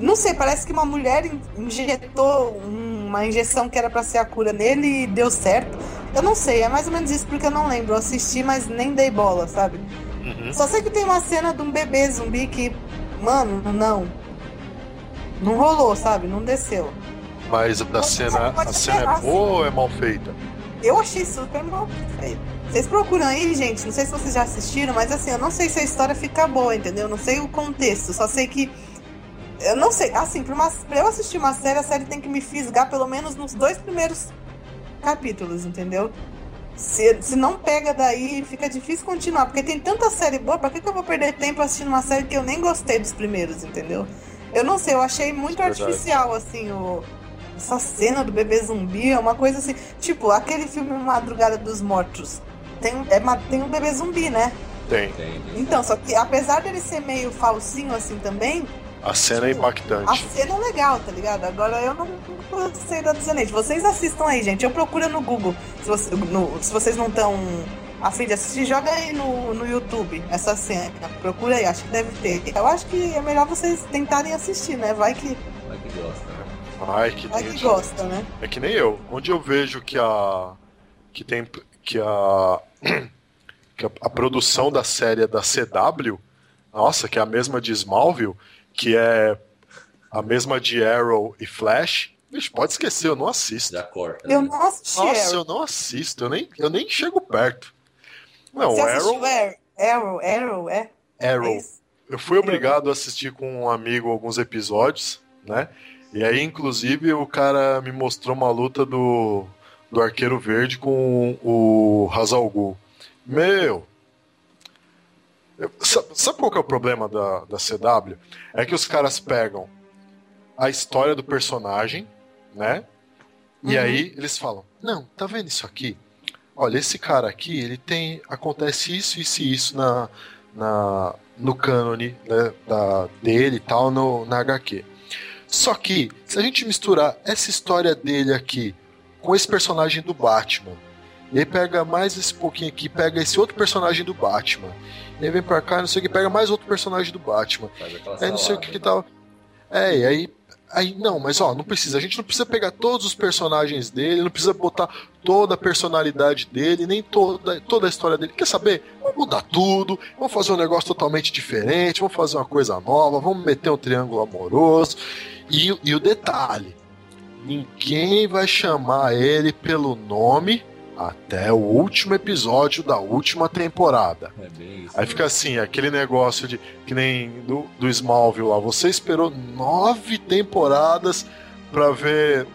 Não sei, parece que uma mulher in- injetou um- uma injeção que era pra ser a cura nele e deu certo. Eu não sei, é mais ou menos isso porque eu não lembro. Eu assisti, mas nem dei bola, sabe? Uhum. Só sei que tem uma cena de um bebê zumbi que, mano, não. Não rolou, sabe? Não desceu. Mas a cena, a cena é boa ou é mal feita? Eu achei super mal feito. Vocês procuram aí, gente. Não sei se vocês já assistiram, mas assim, eu não sei se a história fica boa, entendeu? Eu não sei o contexto. Só sei que. Eu não sei. Assim, pra, uma- pra eu assistir uma série, a série tem que me fisgar pelo menos nos dois primeiros capítulos, entendeu? Se, se não pega daí, fica difícil continuar. Porque tem tanta série boa, pra que, que eu vou perder tempo assistindo uma série que eu nem gostei dos primeiros, entendeu? Eu não sei, eu achei muito Verdade. artificial, assim, o, essa cena do bebê zumbi é uma coisa assim. Tipo, aquele filme Madrugada dos Mortos. Tem, um- é, tem um bebê zumbi, né? Tem. Tem. Então, só que apesar dele ser meio falsinho assim também, A cena é impactante. A cena é legal, tá ligado? Agora eu não gostei da Disney. Vocês assistam aí, gente. Eu procuro no Google. Se, você, no, se vocês não estão a de assistir, joga aí no, no YouTube essa cena. Procura aí, acho que deve ter. Eu acho que é melhor vocês tentarem assistir, né? Vai que. Vai que gosta, né? Vai que, Vai que gosta, né? É que nem eu. Onde eu vejo que a. que tem. que a. que a, a produção da série é da CW, nossa, que é a mesma de Smallville, que é a mesma de Arrow e Flash. Bicho, pode esquecer, eu não assisto. Já corta. Eu né? não assisti Nossa, eu não assisto, eu nem, eu nem chego perto. Não, Arrow. Arrow? Arrow, é? Arrow. É? Eu fui obrigado a assistir com um amigo alguns episódios, né? E aí, inclusive, o cara me mostrou uma luta do, do Arqueiro Verde com o Hazal. Meu! eu- Sabe, sabe qual que é o problema da, da CW? É que os caras pegam a história do personagem, né? E Uhum. aí eles falam: Não, tá vendo isso aqui? Olha, esse cara aqui, ele tem. Acontece isso, isso e isso na, na, no cânone né, da, dele e tal, no, na HQ. Só que, se a gente misturar essa história dele aqui com esse personagem do Batman, e aí pega mais esse pouquinho aqui, pega esse outro personagem do Batman, e aí vem pra cá, não sei o que, pega mais outro personagem do Batman, aí não sei o que que tal. É, e aí. Aí, não, mas ó, não precisa. A gente não precisa pegar todos os personagens dele, não precisa botar toda a personalidade dele, nem toda, toda a história dele. Quer saber? Vamos mudar tudo, vamos fazer um negócio totalmente diferente, vamos fazer uma coisa nova, vamos meter um triângulo amoroso. E, e o detalhe: ninguém vai chamar ele pelo nome até o último episódio da última temporada. É isso. Aí fica assim, aquele negócio de que nem do, do Smallville lá. Você esperou nove temporadas pra ver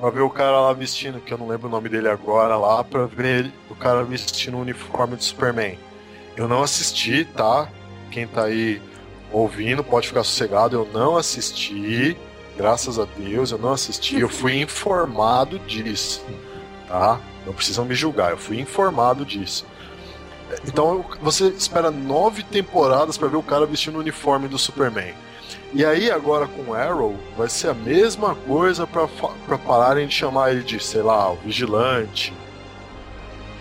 pra ver o cara lá vestindo, que eu não lembro o nome dele agora lá, pra ver o cara vestindo o uniforme do Superman. Eu não assisti, tá? Quem tá aí ouvindo pode ficar sossegado. Eu não assisti, graças a Deus, eu não assisti. Eu fui informado disso, tá? Não precisam me julgar, eu fui informado disso. Então você espera nove temporadas pra ver o cara vestindo o uniforme do Superman. E aí agora com Arrow vai ser a mesma coisa pra pararem de chamar ele de, sei lá, o vigilante,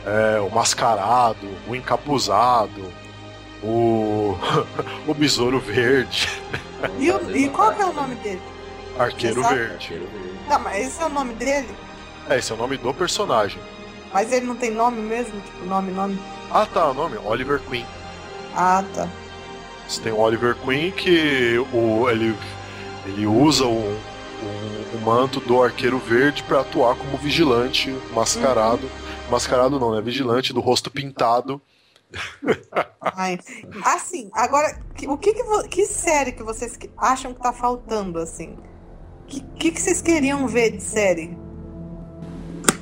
é, o mascarado, o encapuzado, o o besouro verde, E, o- e qual que é o nome dele? arqueiro Exato. verde. Verde. Tá, mas esse é o nome dele? É, esse é o nome do personagem. Mas ele não tem nome mesmo? Tipo, nome, nome? Ah, tá, o nome Oliver Queen. Ah, tá. Você tem o Oliver Queen que o, ele, ele usa o, o, o manto do arqueiro verde pra atuar como vigilante mascarado. Mascarado não, né? Vigilante do rosto pintado. Ai. Assim, agora, que- o que que, que série que vocês acham que tá faltando, assim? O que, que, que vocês queriam ver de série?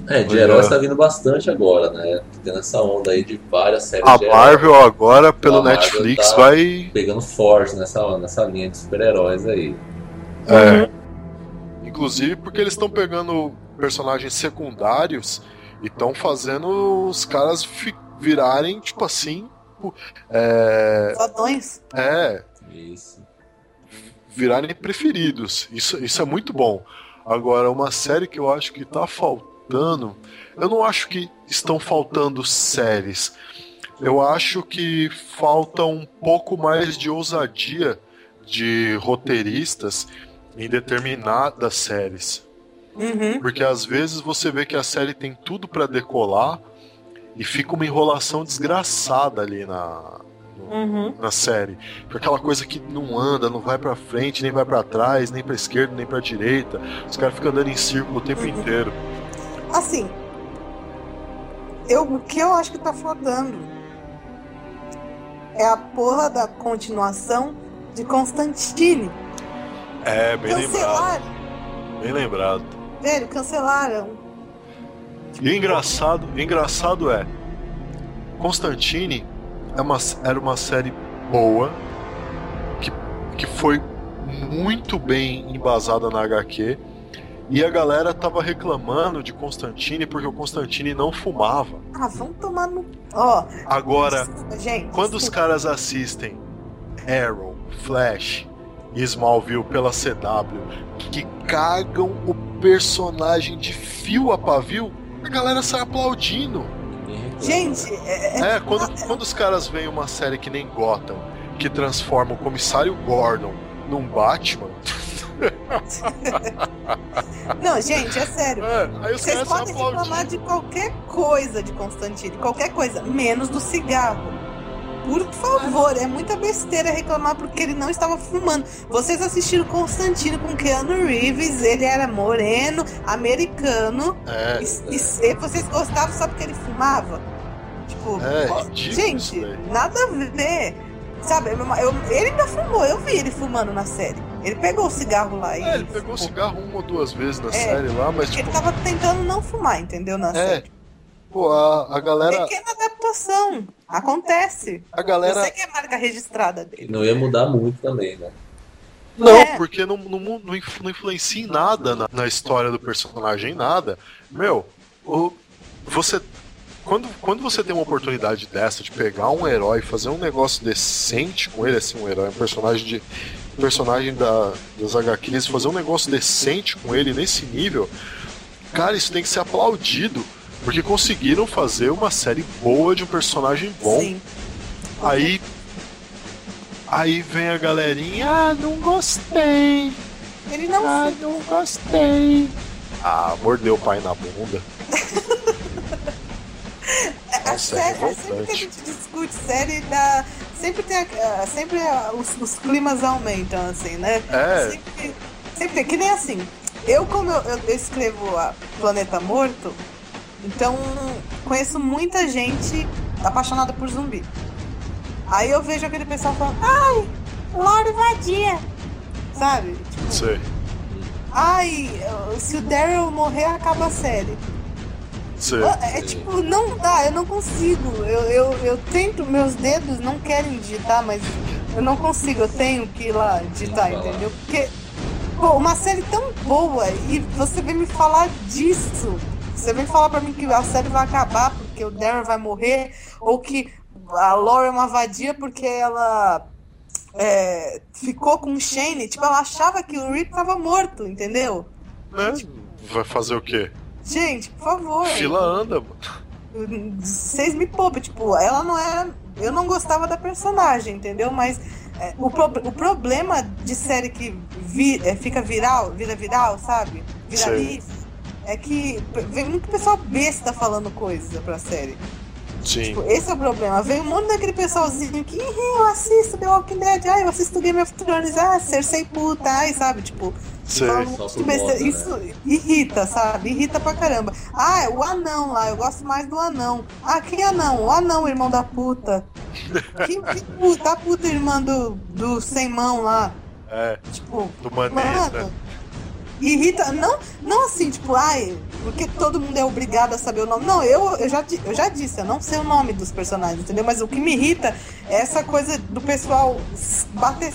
É, de heróis tá vindo bastante agora, né? Tendo essa onda aí de várias séries A de heróis Marvel agora, pelo Marvel Netflix, tá- vai. pegando forte nessa, nessa linha de super-heróis aí. É, inclusive porque eles estão pegando personagens secundários e estão fazendo os caras fi- virarem, tipo assim. É, Fodões? é, Isso. virarem preferidos. Isso, isso é muito bom. Agora, uma série que eu acho que tá faltando. Eu não acho que estão faltando séries. Eu acho que falta um pouco mais de ousadia de roteiristas em determinadas séries. Uhum. Porque às vezes você vê que a série tem tudo pra decolar e fica uma enrolação desgraçada ali na, no- Uhum. na série. Foi aquela coisa que não anda, não vai pra frente, nem vai pra trás, nem pra esquerda, nem pra direita. Os caras ficam andando em círculo o tempo inteiro. Assim, eu, o que eu acho que tá faltando é a porra da continuação de Constantine. É, bem lembrado. Cancelaram, Bem lembrado. velho, cancelaram. E o engraçado, engraçado é. Constantine é uma, era uma série boa, que, que foi muito bem embasada na HQ. E a galera tava reclamando de Constantine porque o Constantine não fumava. Ah, vamos tomar no. Ó, Agora, desculpa, gente. Quando os caras assistem Arrow, Flash e Smallville pela CW que cagam o personagem de fio a pavio, a galera sai aplaudindo. Gente, é, é, é quando, quando os caras veem uma série que nem Gotham, que transforma o comissário Gordon num Batman. Não, gente, é sério. É, Vocês podem reclamar de qualquer coisa de Constantine, qualquer coisa, menos do cigarro. Por favor, é muita besteira reclamar porque ele não estava fumando. Vocês assistiram Constantino com Keanu Reeves, ele era moreno, americano. É, e, é. e vocês gostavam só porque ele fumava? Tipo, é, gente, nada a ver. Sabe, eu, eu, ele ainda fumou, eu vi ele fumando na série. Ele pegou o cigarro lá e. É, ele pegou o cigarro uma ou duas vezes na é, série lá, mas. Tipo... Ele tava tentando não fumar, entendeu? Na é. série. Pô, a, a galera. Pequena adaptação. Acontece. A galera. Eu sei que é marca registrada dele. Não ia mudar muito também, né? Não, é. porque não, não, não, influencia em nada na, na, história do personagem, nada. Meu, o, você. Quando, quando você tem uma oportunidade dessa de pegar um herói e fazer um negócio decente com ele, assim, um herói, um personagem de. Personagem da, das HQs, fazer um negócio decente com ele nesse nível, cara, isso tem que ser aplaudido. Porque conseguiram fazer uma série boa de um personagem bom. Sim. Aí. Aí vem a galerinha, ah, não gostei. Ele não. Ah, não gostei. Ah, mordeu o pai na bunda. É, Nossa, é série, sempre que a gente discute série, dá, sempre tem sempre os, os, climas aumentam, assim, né? É. Sempre, sempre que nem assim. Eu, como eu, eu escrevo a Planeta Morto, então, conheço muita gente apaixonada por zumbi. Aí eu vejo aquele pessoal falando, ai, Laura vadia. Sabe? Tipo, Sei. Ai, se o Daryl morrer, acaba a série. Sim. É, é tipo, não dá, eu não consigo. Eu, eu, eu tento, meus dedos não querem digitar, mas eu não consigo, eu tenho que ir lá digitar, entendeu? Porque, pô, uma série tão boa e você vem me falar disso. Você vem falar pra mim que a série vai acabar porque o Darren vai morrer, ou que a Laura é uma vadia porque ela é, ficou com o Shane. Tipo, ela achava que o Rick tava morto, entendeu? É, tipo, vai fazer o quê? Gente, por favor. Fila anda, Vocês me poupem, tipo, ela não era. Eu não gostava da personagem, entendeu? Mas é, o, pro, o problema de série que vi, é, fica viral, vira viral, sabe? Viraliza é que vem muito pessoal besta falando coisa pra série. Sim. Tipo, esse é o problema. Vem um monte daquele pessoalzinho que eu assisto The Walking Dead, ah, eu assisto Game of Thrones, ah, Cersei puta, ai, sabe? Tipo, moda, isso né? irrita, sabe? Irrita pra caramba. Ah, o anão lá, eu gosto mais do anão. Ah, que anão? O anão, irmão da puta. que, que puta, a puta irmã do, do sem mão lá. É. Tipo, do Maneta irrita, não, não assim, tipo, ai, porque todo mundo é obrigado a saber o nome. Não, eu, eu, já, eu já disse, eu não sei o nome dos personagens, entendeu? Mas o que me irrita é essa coisa do pessoal bater,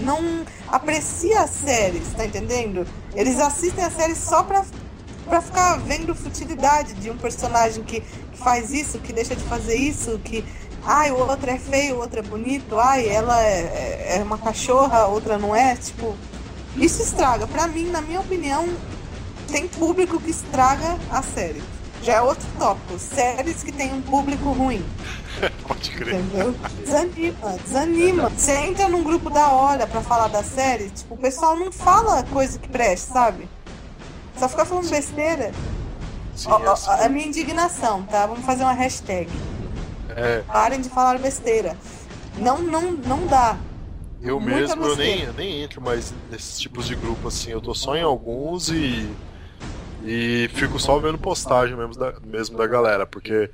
não aprecia as séries, tá entendendo? Eles assistem a série só pra, pra ficar vendo futilidade de um personagem que, que faz isso, que deixa de fazer isso, que ai, o outro é feio, o outro é bonito, ai, ela é, é uma cachorra, a outra não é, tipo, isso estraga. Para mim, na minha opinião, tem público que estraga a série. Já é outro tópico. Séries que tem um público ruim. Pode crer. Entendeu? Desanima, desanima. Você entra num grupo da hora para falar da série, tipo, o pessoal não fala coisa que preste, sabe? Só fica falando besteira. Sim, ó, ó, é a minha indignação, tá? Vamos fazer uma hashtag. É. Parem de falar besteira. Não, não, não dá. Eu mesmo, eu nem, eu nem entro mais nesses tipos de grupo assim. Eu tô só em alguns e. E fico só vendo postagem mesmo da, mesmo da galera, porque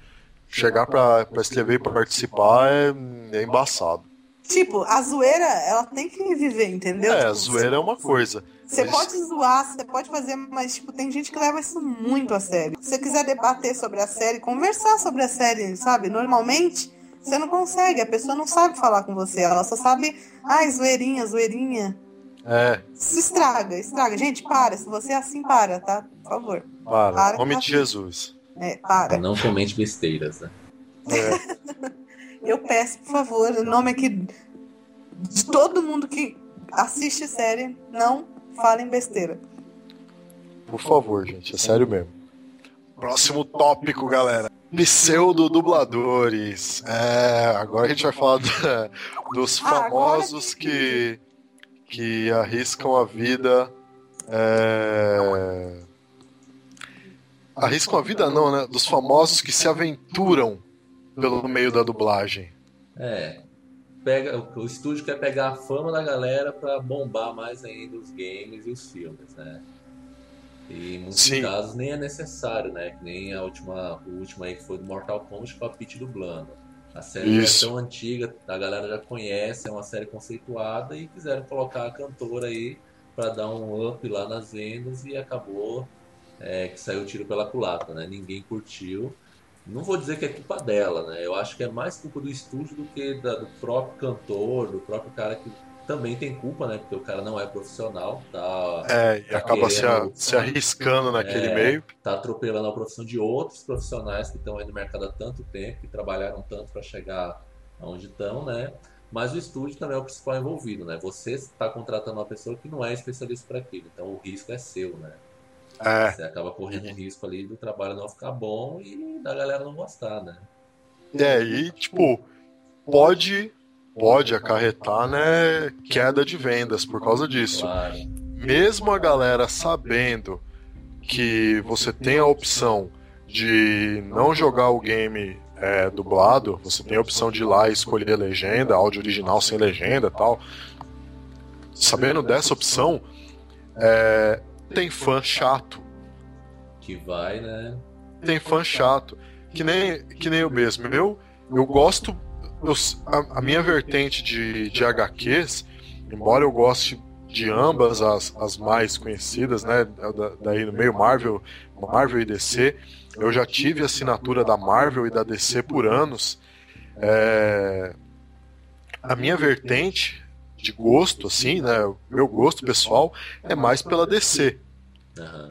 chegar pra, pra escrever e participar é, é embaçado. Tipo, a zoeira, ela tem que viver, entendeu? É, tipo, a zoeira é uma coisa. Você mas... pode zoar, você pode fazer, mas tipo, tem gente que leva isso muito a sério. Se você quiser debater sobre a série, conversar sobre a série, sabe? Normalmente, você não consegue, a pessoa não sabe falar com você, ela só sabe, ai, zoeirinha, zoeirinha. É. Isso estraga, estraga. Gente, para, se você é assim, para, tá? Por favor. Para, para nome de Jesus. É, para. Não comente besteiras, né? É. Eu peço, por favor, o nome aqui de todo mundo que assiste série, não falem besteira. Por favor, gente, é sério mesmo. Próximo tópico, galera. Pseudo-dubladores. É, agora a gente vai falar da, dos ah, famosos que, que arriscam a vida. É... Arriscam a vida, não, né? Dos famosos que se aventuram pelo meio da dublagem. É. Pega, o, o estúdio quer pegar a fama da galera para bombar mais ainda os games e os filmes, né? E em muitos Sim. casos nem é necessário, né? Que nem a última, o último aí que foi do Mortal Kombat com a Pete dublando. A série Isso. é tão antiga, a galera já conhece, é uma série conceituada e quiseram colocar a cantora aí para dar um up lá nas vendas e acabou é, que saiu o tiro pela culata, né? Ninguém curtiu. Não vou dizer que é culpa dela, né? Eu acho que é mais culpa do estúdio do que da, do próprio cantor, do próprio cara que também tem culpa, né? Porque o cara não é profissional, tá. É, e tá acaba se, a, se, arriscando naquele é, meio. Tá atropelando a profissão de outros profissionais que estão aí no mercado há tanto tempo, que trabalharam tanto para chegar aonde estão, né? Mas o estúdio também é o principal envolvido, né? Você está contratando uma pessoa que não é especialista para aquilo, então o risco é seu, né? É. Você acaba correndo o risco ali do trabalho não ficar bom e da galera não gostar, né? É, e tipo, pode pode acarretar, né, queda de vendas por causa disso. Claro. Mesmo a galera sabendo que você tem a opção de não jogar o game é, dublado, você tem a opção de ir lá e escolher legenda, áudio original sem legenda tal. Sabendo dessa opção, é, tem fã chato. Que vai, né? Tem fã chato. Que nem, que nem eu mesmo. Eu, eu gosto eu, a, a, minha vertente de, de HQs, embora eu goste de ambas as, as mais conhecidas, né, da, daí no meio Marvel, Marvel e DC, eu já tive assinatura da Marvel e da DC por anos. É, a minha vertente de gosto, assim, né, meu gosto pessoal é mais pela DC.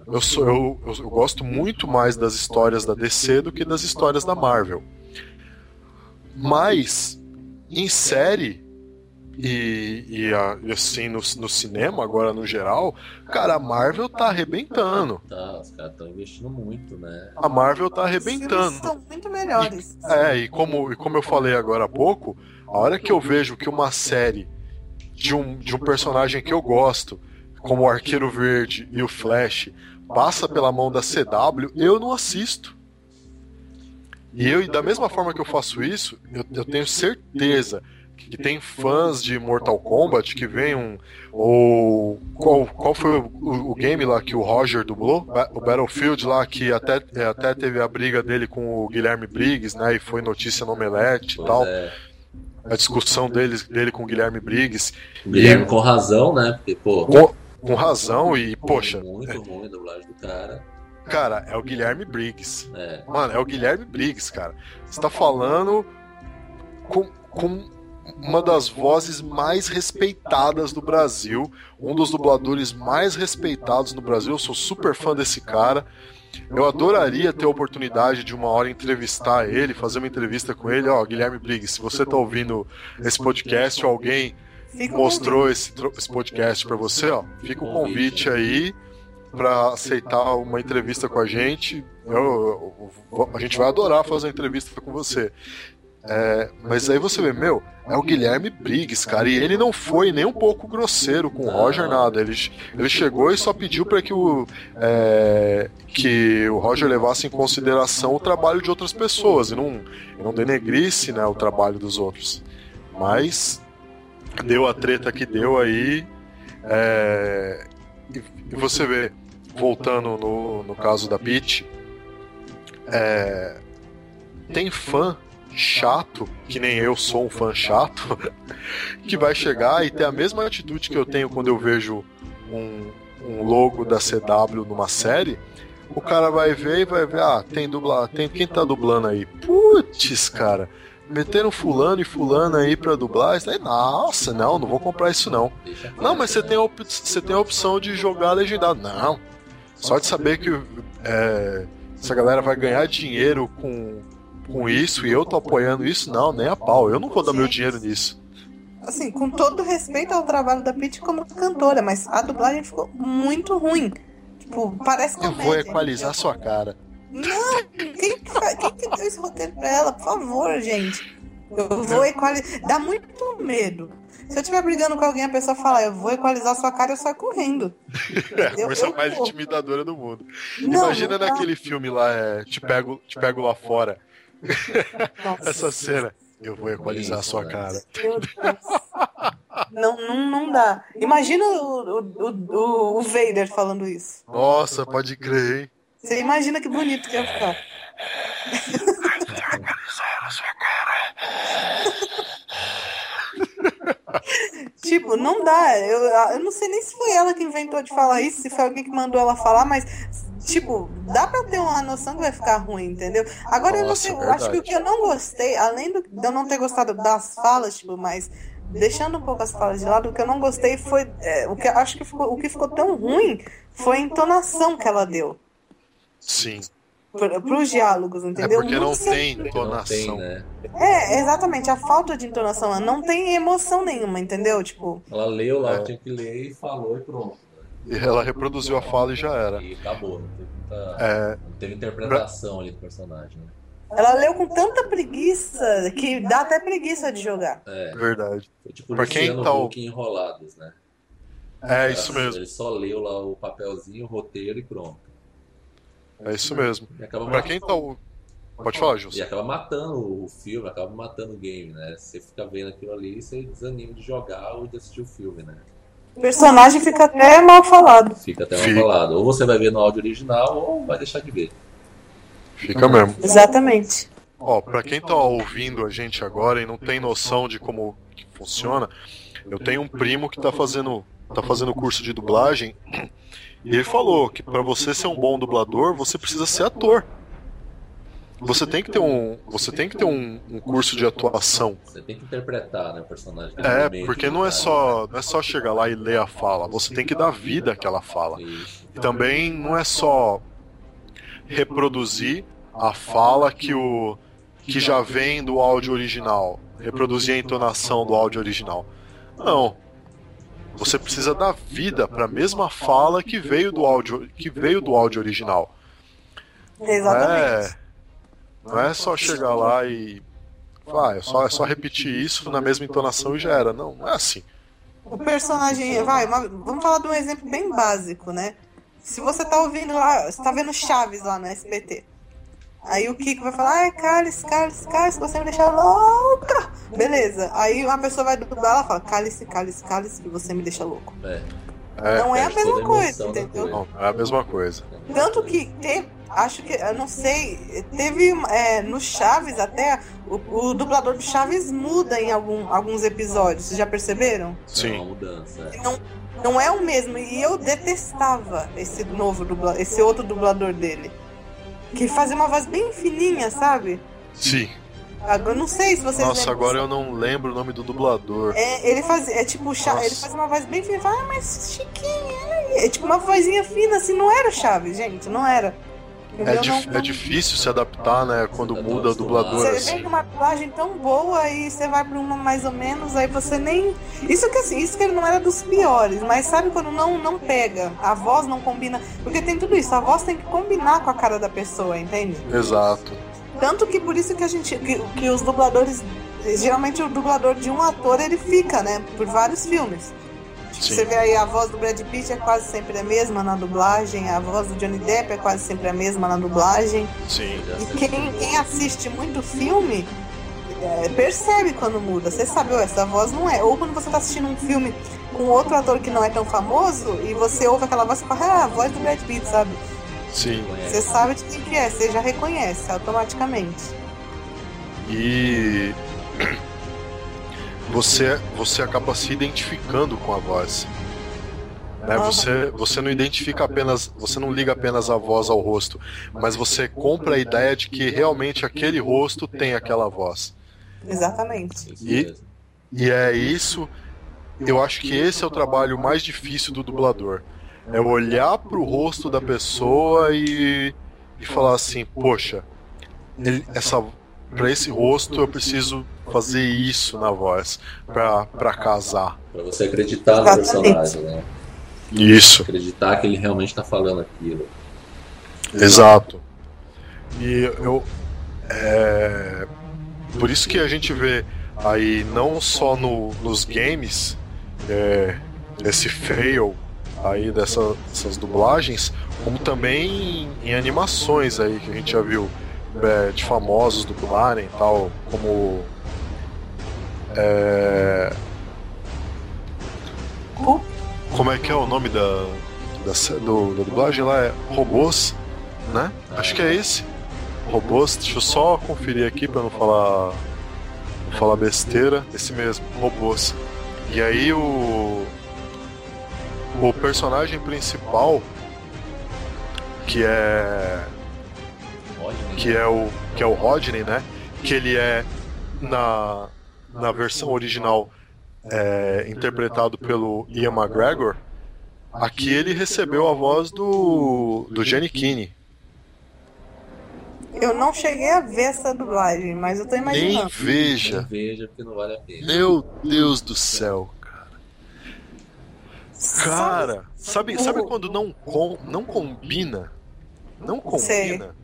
Eu, sou, eu, eu, eu gosto muito mais das histórias da DC do que das histórias da Marvel. Mas, em série, e, e, assim no, no, cinema, agora no geral, cara, a Marvel tá arrebentando. Tá, os caras estão investindo muito, né? A Marvel tá arrebentando. São muito melhores. E, é, e como, e como eu falei agora há pouco, a hora que eu vejo que uma série de um, de um personagem que eu gosto, como o Arqueiro Verde e o Flash, passa pela mão da CW, eu não assisto. E eu, da mesma forma que eu faço isso, eu, eu tenho certeza que tem fãs de Mortal Kombat que vem um. Ou. Qual, qual foi o, o, game lá que o Roger dublou? O Battlefield lá que até, é, até teve a briga dele com o Guilherme Briggs, né? E foi notícia no Omelete e tal. É. A discussão dele, dele com o Guilherme Briggs. O Guilherme e, com razão, né? Porque, pô. Com, com razão e, poxa. Muito ruim a dublagem do cara. Cara, é o Guilherme Briggs. É. Mano, é o Guilherme Briggs, cara. Você tá falando com, com uma das vozes mais respeitadas do Brasil, um dos dubladores mais respeitados no Brasil. Eu sou super fã desse cara. Eu adoraria ter a oportunidade de uma hora entrevistar ele, fazer uma entrevista com ele. Ó, Guilherme Briggs, se você tá ouvindo esse podcast, alguém mostrou esse, esse podcast para você, ó, fica o convite aí para aceitar uma entrevista com a gente. Eu, eu, a gente vai adorar fazer uma entrevista com você. É, mas aí você vê, meu, é o Guilherme Briggs, cara, e ele não foi nem um pouco grosseiro com o Roger, nada. Ele, ele chegou e só pediu para que o, é, que o Roger levasse em consideração o trabalho de outras pessoas e não, não denegrisse né, o trabalho dos outros. Mas deu a treta que deu aí. É, e, você vê, voltando no, no caso da Peach, é, tem fã chato, que nem eu sou um fã chato, que vai chegar e ter a mesma atitude que eu tenho quando eu vejo um, um logo da CW numa série. O cara vai ver e vai ver, ah, tem dublar, tem quem tá dublando aí? Putz, cara, meteram fulano e fulano aí pra dublar, isso aí, nossa, não, não vou comprar isso não. Não, mas você tem a, você tem a opção de jogar legendado. Não, só de saber que é, essa galera vai ganhar dinheiro com, com isso e eu tô apoiando isso, não, nem a pau. Eu não vou dar meu dinheiro nisso. assim, com todo respeito ao trabalho da Pitty como cantora, mas a dublagem ficou muito ruim. Tipo, parece Eu vou equalizar sua cara. Não, quem quem que deu esse roteiro pra ela? Por favor, gente. Eu vou equalizar. Dá muito medo. Se eu estiver brigando com alguém, a pessoa fala, eu vou equalizar sua cara, eu saio correndo. É a coisa mais intimidadora do mundo. Não, Imagina não naquele filme lá, é, te, pego, te pego lá fora. Nossa, Essa cena. Eu vou equalizar a sua cara. Meu Deus. Não, não, não dá. Imagina o, o, o, o Vader falando isso. Nossa, pode crer, hein? Você imagina que bonito que ia ficar. tipo, não dá. Eu, eu não sei nem se foi ela que inventou de falar isso, se foi alguém que mandou ela falar, mas, tipo, dá pra ter uma noção que vai ficar ruim, entendeu? Agora Nossa, eu, não sei, eu acho que o que eu não gostei, além do, de eu não ter gostado das falas, tipo, mas deixando um pouco as falas de lado, o que eu não gostei foi. É, o que acho que ficou, o que ficou tão ruim foi a entonação que ela deu. Sim. Para os diálogos, entendeu? É porque não, não tem entonação. Não tem, né? É, exatamente, a falta de entonação. Ela não tem emoção nenhuma, entendeu? Tipo. Ela leu lá, é. tinha que ler e falou e pronto. E ela reproduziu a fala e já era. E acabou, não teve, muita, é... não teve interpretação ali do personagem, né? Ela leu com tanta preguiça que dá até preguiça de jogar. É. Verdade. Foi tipo pra quem tá o... enrolados, né? É, isso mesmo. Ele só leu lá o papelzinho, o roteiro e pronto. É isso mesmo. Pra quem tá o. Pode falar, Jus. E acaba matando o filme, acaba matando o game, né? Você fica vendo aquilo ali e você desanima de jogar ou de assistir o filme, né? O personagem fica até mal falado. Fica até mal fica. falado. Ou você vai ver no áudio original ou vai deixar de ver. Fica mesmo. Exatamente. Ó, pra quem tá ouvindo a gente agora e não tem noção de como que funciona, eu tenho um primo que tá fazendo, tá fazendo curso de dublagem e ele falou que para você ser um bom dublador, você precisa ser ator. Você tem que ter um, você tem que ter um, um curso de atuação. Você tem que interpretar, né, o personagem. É, porque não é só, não é só chegar lá e ler a fala. Você tem que dar vida àquela fala. E também não é só reproduzir a fala que o que já vem do áudio original, reproduzir a entonação do áudio original. Não. Você precisa dar vida para a mesma fala que veio do áudio que veio do áudio original. Exatamente. Não é, não é só chegar lá e ah, é só, é só repetir isso na mesma entonação e já era. Não, não é assim. O personagem, vai, vamos falar de um exemplo bem básico, né? Se você tá ouvindo lá, você tá vendo Chaves lá no SBT. Aí o Kiko vai falar, ai, cálice, cálice, cálice, você me deixa louca. Beleza. Aí uma pessoa vai dublar, ela fala, cálice, cálice, cálice, que você me deixa louco. É. não é, é a mesma coisa, entendeu? Não, é a mesma coisa. Tanto que teve, acho que, eu não sei, teve é, no Chaves até, o, o, dublador do Chaves muda em algum, alguns episódios, vocês já perceberam? Sim. É uma mudança. É. Não, não é o mesmo. E eu detestava esse novo dublador, esse outro dublador dele. Que fazia uma voz bem fininha, sabe? Sim. Agora não sei se vocês Nossa, agora eu não lembro o nome do dublador. É, ele fazia, é tipo, Nossa. ele fazia uma voz bem fina, fala, ah, mas Chiquinho, é, é tipo uma vozinha fina, assim, não era o Chaves, gente, não era. É, dif não... é, difícil se adaptar, né? Quando você muda o dublador. Você assim. vem com uma dublagem tão boa e você vai pra uma mais ou menos, aí você nem. Isso que assim, isso que ele não era dos piores, mas sabe quando não, não pega? A voz não combina. Porque tem tudo isso, a voz tem que combinar com a cara da pessoa, entende? Exato. Tanto que por isso que a gente. que, que os dubladores. Geralmente o dublador de um ator ele fica, né? Por vários filmes. Sim. Você vê aí a voz do Brad Pitt é quase sempre a mesma na dublagem, a voz do Johnny Depp é quase sempre a mesma na dublagem. Sim. E quem, quem assiste muito filme é, percebe quando muda. Você sabe, oh, essa voz não é. Ou quando você está assistindo um filme com outro ator que não é tão famoso e você ouve aquela voz e fala, ah, a voz do Brad Pitt, sabe? Sim. Você sabe de quem que é, você já reconhece automaticamente. E você, você acaba se identificando com a voz. Né? Você, você não identifica apenas, você não liga apenas a voz ao rosto, mas você compra a ideia de que realmente aquele rosto tem aquela voz. Exatamente. E, e é isso. Eu acho que esse é o trabalho mais difícil do dublador. É olhar para o rosto da pessoa e, e falar assim, poxa, ele, essa para esse rosto eu preciso fazer isso na voz pra, pra casar. Pra você acreditar no personagem, né? Isso. Acreditar que ele realmente tá falando aquilo. Exato. E eu. É, por isso que a gente vê aí não só no, nos games é, esse fail aí dessa, dessas dublagens, como também em, em animações aí que a gente já viu é, de famosos dublarem e tal, como é, como é que é o nome da, da, do, da dublagem lá? É Robôs, né? Acho que é esse. Robôs, deixa eu só conferir aqui pra não falar. Não falar besteira. Esse mesmo, Robôs. E aí o. O personagem principal, que é. Que é o. Que é o Rodney, né? Que ele é na, na versão original é, interpretado pelo Ian McGregor. Aqui ele recebeu a voz do, do Jenny Kinney. Eu não cheguei a ver essa dublagem, mas eu tô imaginando. Nem veja. Nem veja porque não vale a pena. Meu Deus do céu, cara. Sabe, sabe quando não, com, não combina? Não combina.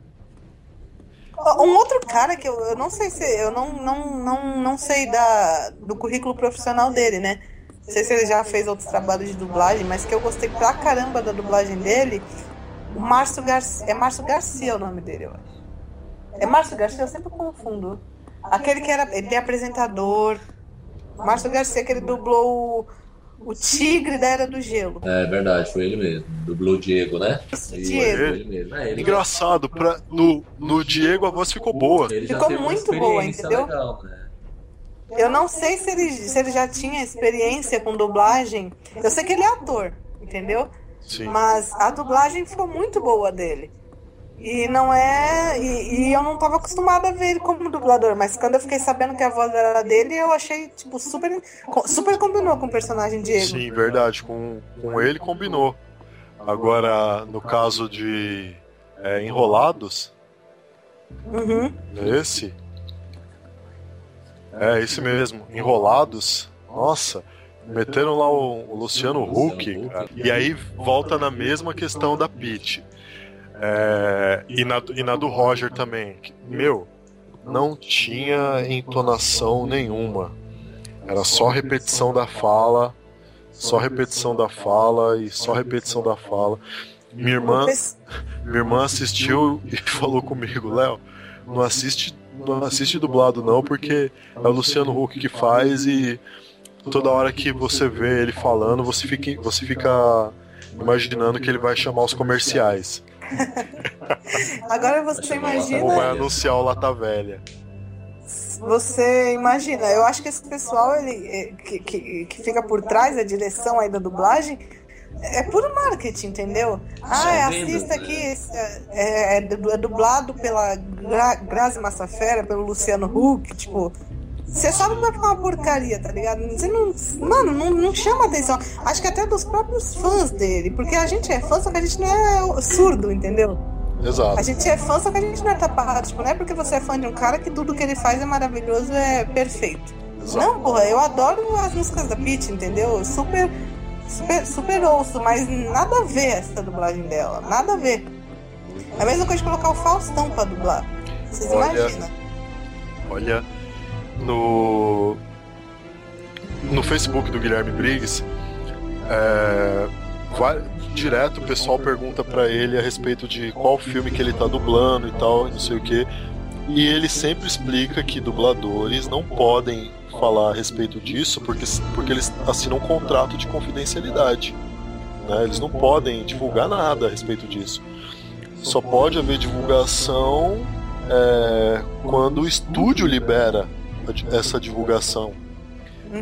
Um outro cara que eu, eu não sei se. Eu não, não, não, não sei da, do currículo profissional dele, né? Não sei se ele já fez outros trabalhos de dublagem, mas que eu gostei pra caramba da dublagem dele. O Márcio Garcia. É Márcio Garcia o nome dele, eu acho. É Márcio Garcia, eu sempre confundo. Aquele que era. Ele é apresentador. Márcio Garcia, que ele dublou o Tigre da Era do Gelo. É verdade, foi ele mesmo. Dublou o Diego, né? Isso, Diego. Ele mesmo. É, ele Engraçado, pra, no, no Diego a voz ficou boa. Ele ficou muito boa, entendeu? Legal, né? Eu não sei se ele, se ele já tinha experiência com dublagem. Eu sei que ele é ator, entendeu? Sim. Mas a dublagem ficou muito boa dele. E não é. E, e, eu não estava acostumada a ver ele como dublador, mas quando eu fiquei sabendo que a voz era dele, eu achei, tipo, super. Super combinou com o personagem Diego. Sim, verdade. Com, com ele combinou. Agora, no caso de é, Enrolados. Uhum. Esse. É, esse mesmo. Enrolados. Nossa. Meteram lá o, o Luciano Huck, cara. E aí volta na mesma questão da Peach é, e, na, e na do Roger também. Meu, não tinha entonação nenhuma. Era só repetição da fala, só repetição da fala e só repetição da fala. Minha irmã, minha irmã assistiu e falou comigo, Léo, não assiste, não assiste dublado não, porque é o Luciano Huck que faz e toda hora que você vê ele falando, você fica, você fica imaginando que ele vai chamar os comerciais. Agora você imagina. Ou vai anunciar o Lata Velha. Você imagina, eu acho que esse pessoal ele, é, que, que, que fica por trás da direção aí da dublagem é puro marketing, entendeu? Ah, é, assista aqui, é, é, é, dublado pela Gra Grazi Massafera, pelo Luciano Huck, tipo. Você sabe que vai ficar uma porcaria, tá ligado? Você não, mano, não, não chama atenção. Acho que até dos próprios fãs dele. Porque a gente é fã, só que a gente não é surdo, entendeu? Exato. A gente é fã, só que a gente não é tapado. Tipo, não é porque você é fã de um cara que tudo que ele faz é maravilhoso, é perfeito. Exato. Não, porra, eu adoro as músicas da Peach, entendeu? Super, super, super ouço, mas nada a ver essa dublagem dela. Nada a ver. É a mesma coisa de colocar o Faustão pra dublar. Vocês olha, imaginam? Olha, no no Facebook do Guilherme Briggs, é, direto o pessoal pergunta para ele a respeito de qual filme que ele tá dublando e tal, não sei o que. E ele sempre explica que dubladores não podem falar a respeito disso porque, porque eles assinam um contrato de confidencialidade. Né? Eles não podem divulgar nada a respeito disso. Só pode haver divulgação é, quando o estúdio libera essa divulgação.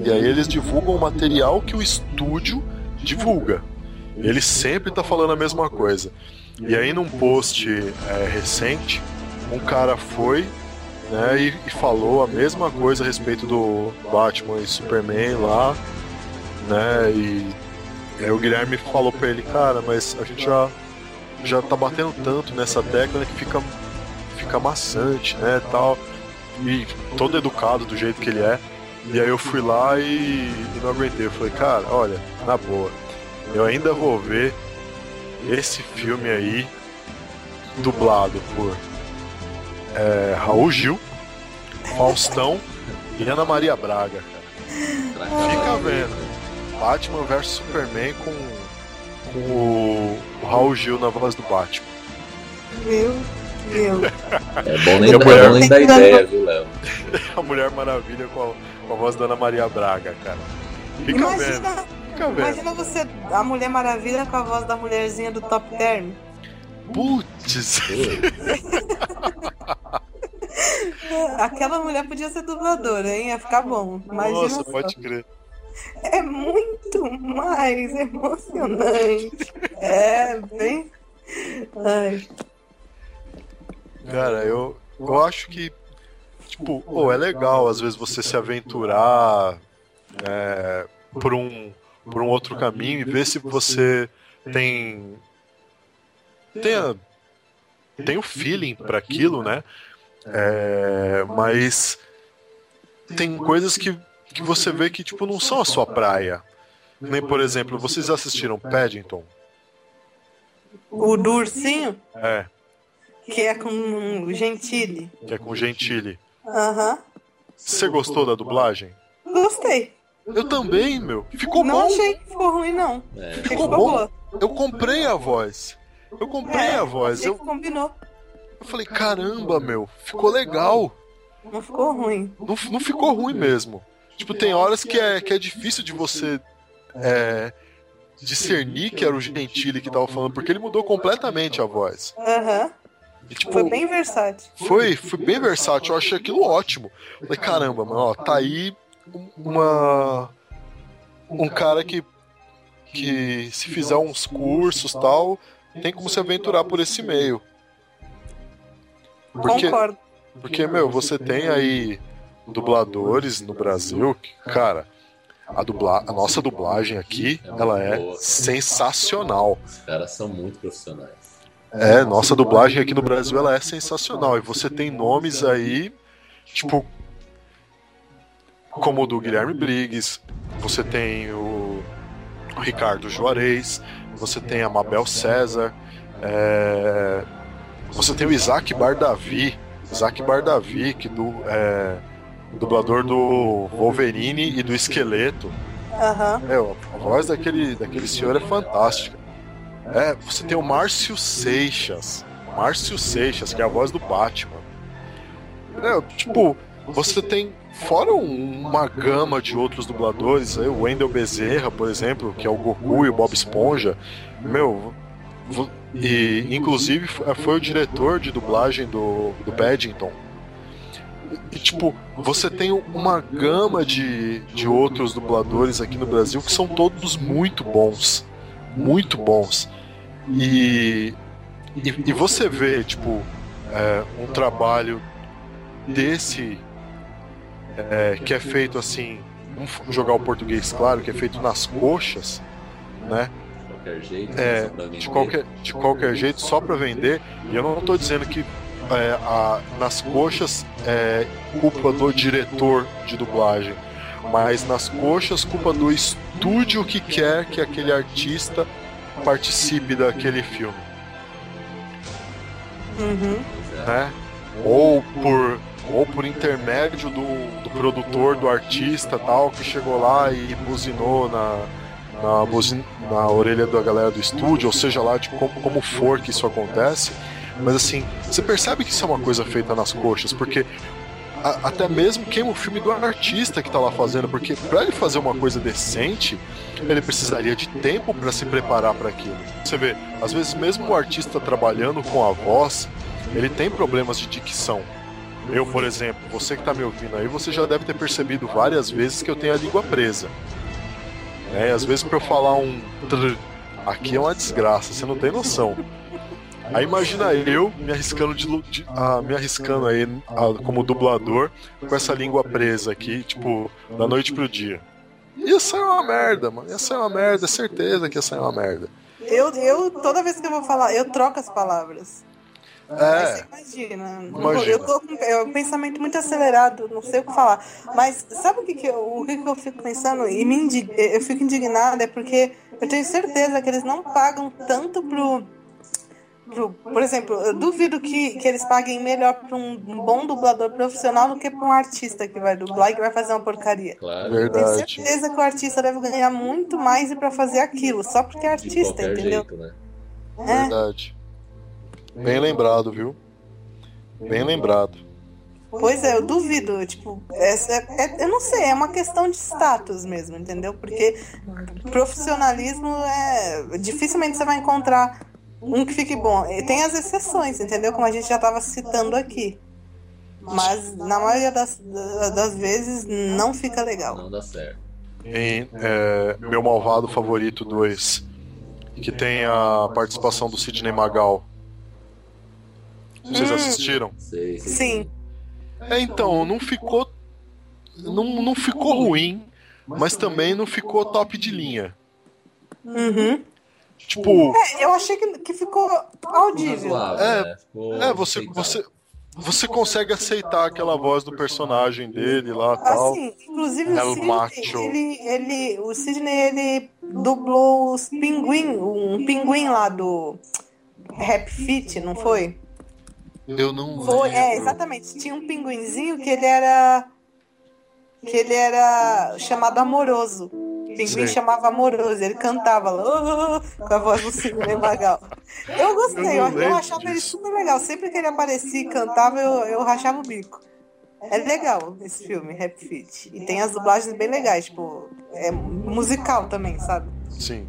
E aí eles divulgam o material que o estúdio divulga. Ele sempre está falando a mesma coisa. E aí num post é, recente, um cara foi né, e, e, falou a mesma coisa a respeito do Batman e Superman lá, né? E, e aí o Guilherme falou para ele, cara, mas a gente já já tá batendo tanto nessa tecla que fica fica maçante, né, tal. E todo educado do jeito que ele é. E aí eu fui lá e, e não aguentei. Eu falei, cara, olha, na boa, eu ainda vou ver esse filme aí dublado por é, Raul Gil, Faustão e Ana Maria Braga. Fica vendo. Batman vs Superman com, com o, o Raul Gil na voz do Batman. Meu Deus. É bom nem, é mulher- bom nem dar ideia, viu, Léo? A Mulher Maravilha com a, com a voz da Ana Maria Braga, cara. Fica vendo, Imagina, fica vendo. imagina você, a Mulher Maravilha com a voz da mulherzinha do Top Term. Putz, Aquela mulher podia ser dubladora, hein? Ia ficar bom. Imagina nossa, só. pode crer. É muito mais emocionante. É, bem. Ai, Cara, eu, eu acho que, tipo, pô, é legal às vezes você se aventurar é, por, um, por um outro caminho e ver se você tem. Tem, a- tem o feeling para aquilo, né? É, mas tem coisas que, que você vê que, tipo, não são a sua praia. Nem, por exemplo, vocês assistiram Paddington? o do ursinho, É, que é com o Gentili. que é com Gentili. Aham. Você gostou da dublagem? Gostei. Eu também, meu. Ficou Não bom. achei que ficou ruim, não. É, Ficou ficou bom. boa. Eu comprei a voz. Eu comprei É, a voz. Eu, combinou. eu falei, caramba, meu. Ficou legal. Não ficou ruim. Não, não ficou ruim mesmo. Tipo, tem horas que é, que é difícil de você é, discernir que era o Gentili que tava falando, porque ele mudou completamente a voz. Aham. E, tipo, Foi bem versátil. Foi, foi bem versátil, eu achei aquilo ótimo. Falei, caramba, mano, ó, tá aí um- uma. Um cara que. que se fizer uns cursos tal, tem como se aventurar por esse meio. Porque, Concordo. porque, meu, você tem aí dubladores no Brasil que, cara, a, dubla, a nossa dublagem aqui, ela é sensacional. Os caras são muito profissionais. É, nossa dublagem aqui no Brasil ela é sensacional. E você tem nomes aí, tipo, como o do Guilherme Briggs, você tem o Ricardo Juarez, você tem a Mabel César, é, você tem o Isaac Bardavi, Isaac Bardavi, que do, é, dublador do Wolverine e do Esqueleto. Aham. Meu, a voz daquele, daquele senhor é fantástica. É, você tem o Márcio Seixas. Márcio Seixas, que é a voz do Batman. É, tipo, você tem, fora um- uma gama de outros dubladores, aí, o Wendel Bezerra, por exemplo, que é o Goku e o Bob Esponja. Meu, e inclusive f- foi o diretor de dublagem do, do Paddington. E, tipo, você tem uma gama de, de outros dubladores aqui no Brasil que são todos muito bons. Muito bons. E, e, e você vê, tipo, é, um trabalho desse é, que é feito assim. Vamos jogar o português claro, que é feito nas coxas, né? De qualquer jeito, É, de qualquer, de qualquer jeito, só para vender. E eu não estou dizendo que é, a- nas coxas é culpa do diretor de dublagem, mas nas coxas culpa do estúdio que quer que aquele artista participe daquele filme, Uhum. Né? Ou por ou por intermédio do, do produtor, do artista tal, que chegou lá e buzinou na, na, buzin- na orelha da galera do estúdio, ou seja lá de como, como for que isso acontece. Mas assim, você percebe que isso é uma coisa feita nas coxas, porque a- até mesmo queima o filme do artista que tá lá fazendo, porque para ele fazer uma coisa decente, ele precisaria de tempo para se preparar para aquilo. Você vê, às vezes mesmo o artista trabalhando com a voz, ele tem problemas de dicção. Eu, por exemplo, você que está me ouvindo aí, você já deve ter percebido várias vezes que eu tenho a língua presa. E às vezes para eu falar um trr, aqui é uma desgraça, você não tem noção. Aí imagina eu me arriscando de, de- ah, me arriscando aí ah, como dublador com essa língua presa aqui, tipo, da noite pro dia. Ia sair uma merda, mano. Ia sair uma merda, é certeza que ia sair uma merda. Eu, eu, toda vez que eu vou falar, eu troco as palavras. É. Imagina. Imagina. Eu tô com é um pensamento muito acelerado, não sei o que falar. Mas sabe o que, que, eu, o que, que eu fico pensando? E me indig... eu fico indignada, é porque eu tenho certeza que eles não pagam tanto pro. Pro por exemplo, eu duvido que, que eles paguem melhor pra um, um bom dublador profissional do que pra um artista que vai dublar e que vai fazer uma porcaria. Claro. Tenho Verdade. certeza que o artista deve ganhar muito mais e pra fazer aquilo, só porque é artista, entendeu? jeito, né? É. Verdade. Bem lembrado, viu? Bem lembrado. Pois é, eu duvido, tipo, essa é- eu não sei, é uma questão de status mesmo, entendeu? Porque profissionalismo é. Dificilmente você vai encontrar um que fique bom. E tem as exceções, entendeu? Como a gente já estava citando aqui. Mas na maioria das, das vezes não fica legal. Não dá certo. Em é, Meu Malvado Favorito 2, que tem a participação do Sidney Magal. Vocês Hum. assistiram? Sei, sei. Sim, É, então, não ficou. Não, não ficou ruim, mas também não ficou top de linha. uhum. Tipo, É, eu achei que, que ficou audível. É, né? Ficou é, você, aceitável. você, você consegue aceitar aquela voz do personagem dele lá tal. Assim, inclusive El o Sidney, macho. ele, ele, o Sidney, ele dublou os pinguim, um pinguim lá do Rap Fit, não foi? Eu não. Foi, é, exatamente. Tinha um pinguinzinho que ele era que ele era chamado amoroso. O pinguim Sei. chamava amoroso, ele cantava lá, "Oh", com a voz do Sidney Magal. Eu gostei, Eu eu, achava ele disso. super legal. Sempre que ele aparecia e cantava, eu, eu rachava o bico. É legal esse filme, Rap Fit. E tem as dublagens bem legais, tipo, é musical também, sabe? Sim.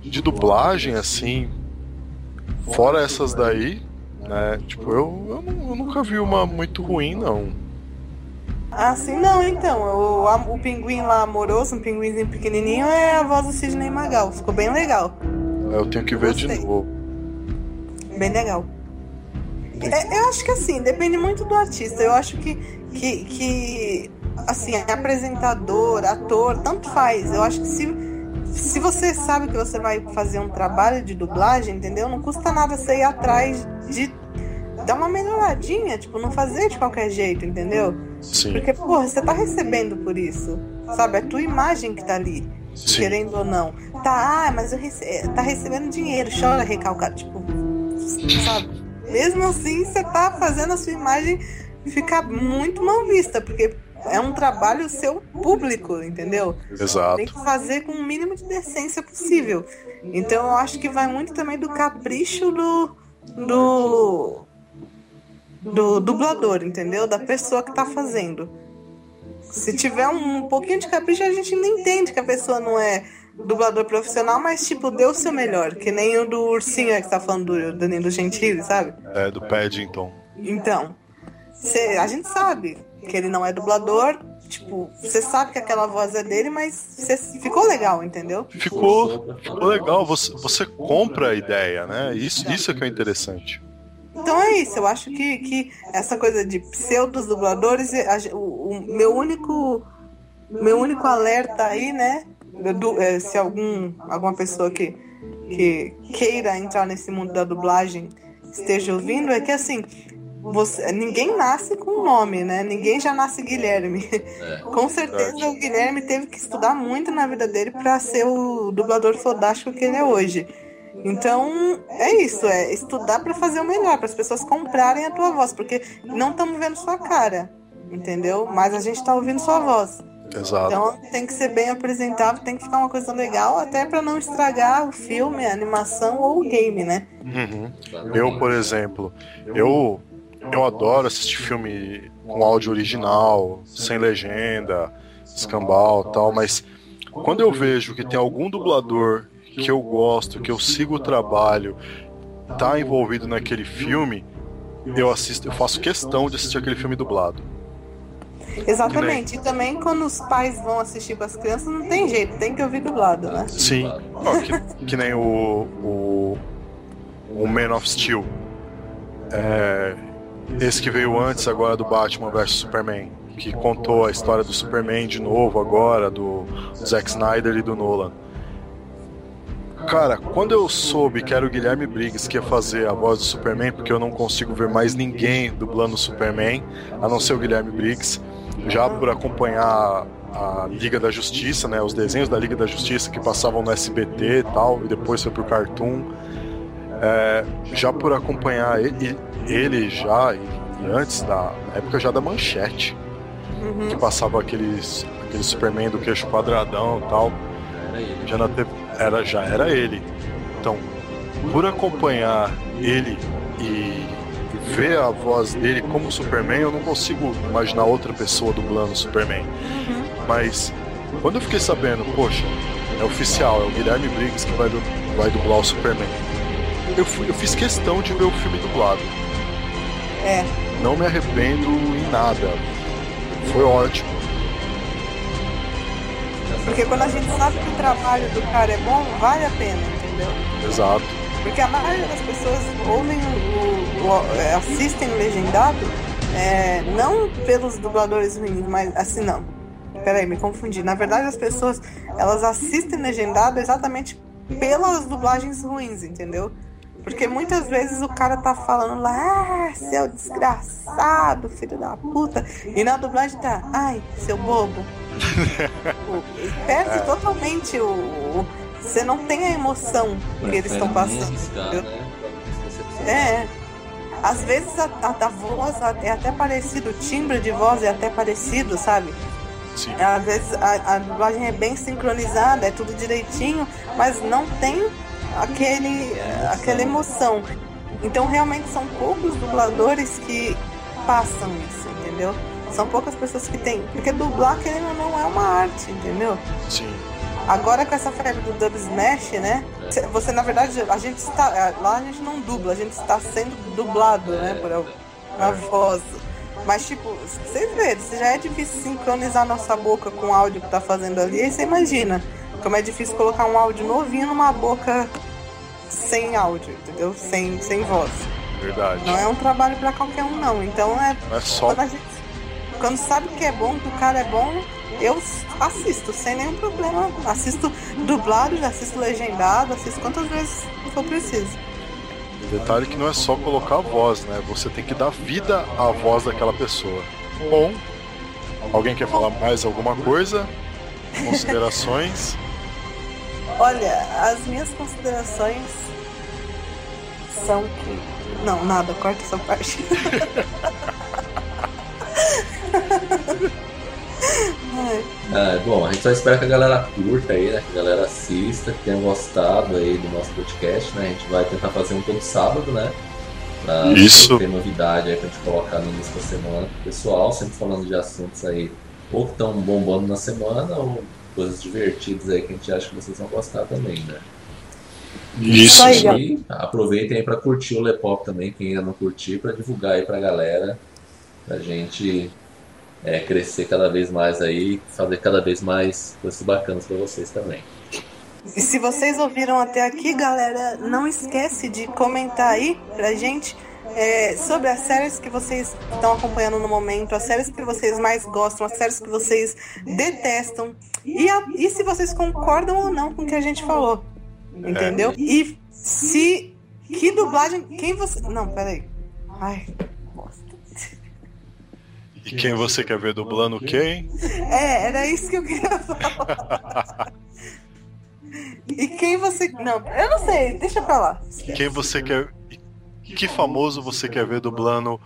De dublagem, assim. Fora essas daí, né? Tipo, eu, eu, eu nunca vi uma muito ruim, não. Ah, sim, não, então. O, o pinguim lá amoroso, um pinguinzinho pequenininho, é a voz do Sidney Magal. Ficou bem legal. Eu tenho que ver de Gostei. novo. Bem legal. É, eu acho que assim, depende muito do artista. Eu acho que, que, que assim, apresentador, ator, tanto faz. Eu acho que se, se você sabe que você vai fazer um trabalho de dublagem, entendeu? Não custa nada você ir atrás de dar uma melhoradinha, tipo, não fazer de qualquer jeito, entendeu? Sim, Porque, porra, você tá recebendo por isso. Sabe? É a tua imagem que tá ali. sim. Querendo ou não. Tá, ah, mas eu rece... tá recebendo dinheiro, chora recalcado. Tipo, sabe? Mesmo assim, você tá fazendo a sua imagem ficar muito mal vista, porque é um trabalho seu público, entendeu? Tem Exato. que fazer com o mínimo de decência possível. Então eu acho que vai muito também do capricho do. do. Do dublador, entendeu? Da pessoa que tá fazendo. Se tiver um pouquinho de capricho, a gente não entende que a pessoa não é dublador profissional, mas tipo, deu o seu melhor. Que nem o do ursinho é que tá falando do Danilo Gentili, sabe? É, do Paddington. Então, cê- a gente sabe que ele não é dublador. Tipo, você sabe que aquela voz é dele, mas cê- ficou legal, entendeu? Ficou, ficou legal. Você, você compra a ideia, né? Isso, isso é que é interessante. Então é isso, eu acho que, que essa coisa de pseudos dubladores, ge- o, o meu único meu único alerta aí, né? do- é, se algum, alguma pessoa que, que queira entrar nesse mundo da dublagem esteja ouvindo, é que assim, você, ninguém nasce com um nome, né? Ninguém já nasce Guilherme. É. Com certeza o Guilherme teve que estudar muito na vida dele para ser o dublador fodástico que ele é hoje. Então, é isso, é estudar para fazer o melhor, para as pessoas comprarem a tua voz, porque não estamos vendo sua cara, entendeu? Mas a gente está ouvindo sua voz. Exato. Então, tem que ser bem apresentável, tem que ficar uma coisa legal, até para não estragar o filme, a animação ou o game, né? Uhum. Eu, por exemplo, eu, eu adoro assistir filme com áudio original, sem legenda, escambau tal, mas quando eu vejo que tem algum dublador que eu gosto, que eu sigo o trabalho, tá envolvido naquele filme, eu assisto, eu faço questão de assistir aquele filme dublado. Exatamente. E também quando os pais vão assistir com as crianças, não tem jeito, tem que ouvir dublado, né? Sim, que, que nem o, o, o Man of Steel. É, esse que veio antes agora do Batman vs Superman, que contou a história do Superman de novo agora, do Zack Snyder e do Nolan. Cara, quando eu soube que era o Guilherme Briggs que ia fazer a voz do Superman, porque eu não consigo ver mais ninguém dublando o Superman, a não ser o Guilherme Briggs, já por acompanhar a Liga da Justiça, né, os desenhos da Liga da Justiça que passavam no SBT e tal, e depois foi pro Cartoon, é, já por acompanhar ele, ele já, e, e, antes da época já da Manchete, uhum. que passava aqueles, aquele Superman do queixo quadradão e tal, já na TV era, já era ele. Então, por acompanhar ele e ver a voz dele como Superman, eu não consigo imaginar outra pessoa dublando o Superman. Uhum. Mas quando eu fiquei sabendo, poxa, é oficial, é o Guilherme Briggs que vai, du vai dublar o Superman. Eu, fui, eu fiz questão de ver o filme dublado. É. Não me arrependo em nada. Foi ótimo. Porque quando a gente sabe que o trabalho do cara é bom, vale a pena, entendeu? Exato. Porque a maioria das pessoas ouvem o, o, é, assistem o legendado é, não pelos dubladores ruins, mas assim não. Peraí, me confundi. Na verdade, as pessoas elas assistem legendado exatamente pelas dublagens ruins, entendeu? Porque muitas vezes o cara tá falando lá, ah, seu desgraçado, filho da puta, e na dublagem tá, ai, seu bobo. Perde é. totalmente o. Você não tem a emoção que eles estão passando. Né? É. Às vezes a, a, a, voz é até parecido, o timbre de voz é até parecido, sabe? Sim. Às vezes a, a dublagem é bem sincronizada, é tudo direitinho, mas não tem aquele, aquela emoção. Então realmente são poucos dubladores que passam isso, entendeu? São poucas pessoas que têm. Porque dublar, querendo ou não, é uma arte, entendeu? Sim. Agora com essa febre do dub smash, né? Você, na verdade, a gente está. É, lá a gente não dubla, a gente está sendo dublado, né? Por a voz. Mas, tipo, vocês verem, se já é difícil sincronizar nossa boca com o áudio que tá fazendo ali, aí você imagina como é difícil colocar um áudio novinho numa boca sem áudio, entendeu? Sem, sem voz. Verdade. Não é um trabalho para qualquer um, não. Então é. É só. Quando, gente, quando sabe que é bom, que o cara é bom, eu assisto sem nenhum problema. Assisto dublado, assisto legendado, assisto quantas vezes for preciso. Detalhe que não é só colocar a voz, né? Você tem que dar vida à voz daquela pessoa. Bom, alguém quer falar mais alguma coisa? Considerações? Olha, as minhas considerações são que. Não, nada, corta essa parte. ah, bom, a gente só espera que a galera curta aí, né? Que a galera assista, que tenha gostado aí do nosso podcast, né? A gente vai tentar fazer um todo sábado, né? Pra Isso. ter novidade aí pra gente colocar no início da semana pro pessoal, sempre falando de assuntos aí ou que estão bombando na semana, ou coisas divertidas aí que a gente acha que vocês vão gostar também, né? Isso. E aproveitem aí para curtir o Lepop também, quem ainda não curtiu, para divulgar aí pra galera, pra gente é, crescer cada vez mais aí, fazer cada vez mais coisas bacanas para vocês também. E se vocês ouviram até aqui, galera, não esquece de comentar aí pra gente é, sobre as séries que vocês estão acompanhando no momento, as séries que vocês mais gostam, as séries que vocês detestam. E, a, e se vocês concordam ou não com o que a gente falou. Entendeu? É. E se. Que dublagem. Quem você. Não, peraí. Ai, bosta. E quem você quer ver dublando quem? É, era isso que eu queria falar. E quem você. Não, eu não sei, deixa pra lá. Quem você quer que famoso você quer ver dublando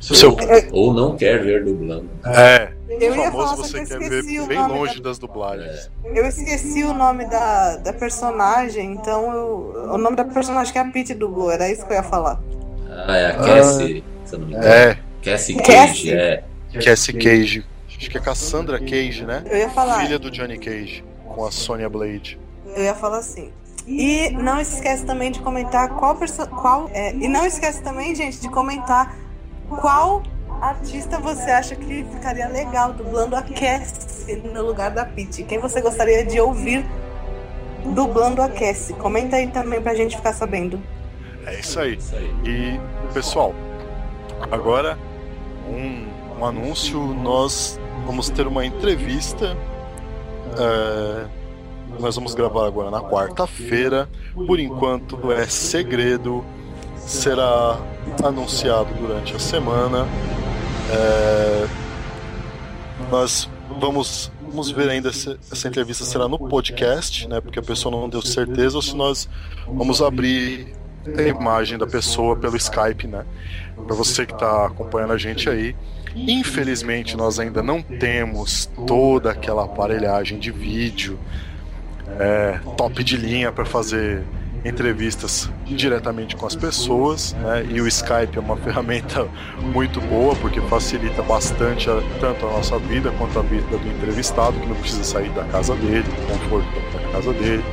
seu... Ou não quer ver dublando. É. Eu ia famoso falar, você quer ver bem longe da... das dublagens. É. Eu esqueci o nome da, da personagem, então eu... o nome da personagem que a Pete dublou, era isso que eu ia falar. Ah, é a Cassie, ah, se eu não me engano. É. Cassie Cage, Cassie. é. Cassie Cage. Acho que é Cassandra Cage, né? Eu ia falar. Filha do Johnny Cage, com a Sonya Blade. Eu ia falar assim. E não esquece também de comentar qual. Qual, é, e não esquece também, gente, de comentar qual artista você acha que ficaria legal dublando a Cassie no lugar da Pete. Quem você gostaria de ouvir dublando a Cassie? Comenta aí também pra gente ficar sabendo. É isso aí. E, pessoal, agora um, um anúncio. Nós vamos ter uma entrevista. Uh, nós vamos gravar agora na quarta-feira. Por enquanto é segredo, será anunciado durante a semana. É... Nós vamos, vamos ver ainda se essa entrevista será no podcast, né? Porque a pessoa não deu certeza, ou se nós vamos abrir a imagem da pessoa pelo Skype, né? Para você que está acompanhando a gente aí. Infelizmente, nós ainda não temos toda aquela aparelhagem de vídeo é, top de linha para fazer entrevistas diretamente com as pessoas, né? E o Skype é uma ferramenta muito boa porque facilita bastante a, tanto a nossa vida quanto a vida do entrevistado, que não precisa sair da casa dele, do conforto da casa dele.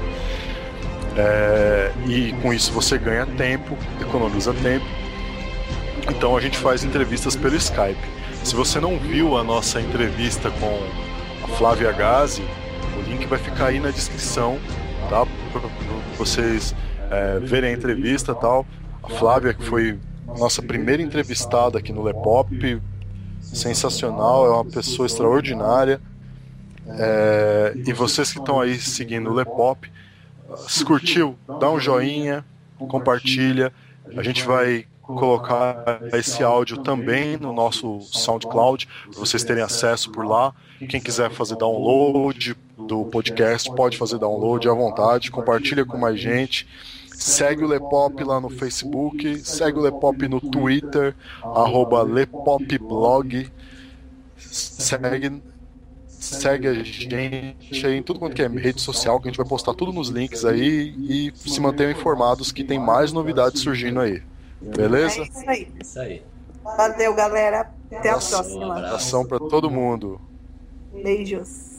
É, e com isso você ganha tempo, economiza tempo. Então a gente faz entrevistas pelo Skype. Se você não viu a nossa entrevista com a Flávia Gazi, o link vai ficar aí na descrição, tá? Para vocês é, verem a entrevista tal. A Flávia, que foi nossa primeira entrevistada aqui no Lepop, sensacional, é uma pessoa extraordinária. É, e vocês que estão aí seguindo o Lepop, se curtiu, dá um joinha, compartilha. A gente vai colocar esse áudio também no nosso SoundCloud, vocês terem acesso por lá. Quem quiser fazer download do podcast, pode fazer download à vontade, compartilha com mais gente. Segue o Lepop lá no Facebook, segue o Lepop no Twitter, arroba Lepopblog. Segue, segue a gente aí em tudo quanto é rede social, que a gente vai postar tudo nos links aí e se mantenham informados que tem mais novidades surgindo aí. Beleza? É isso aí. Isso aí. Valeu, galera. Até a próxima. Abração para todo mundo. Beijos.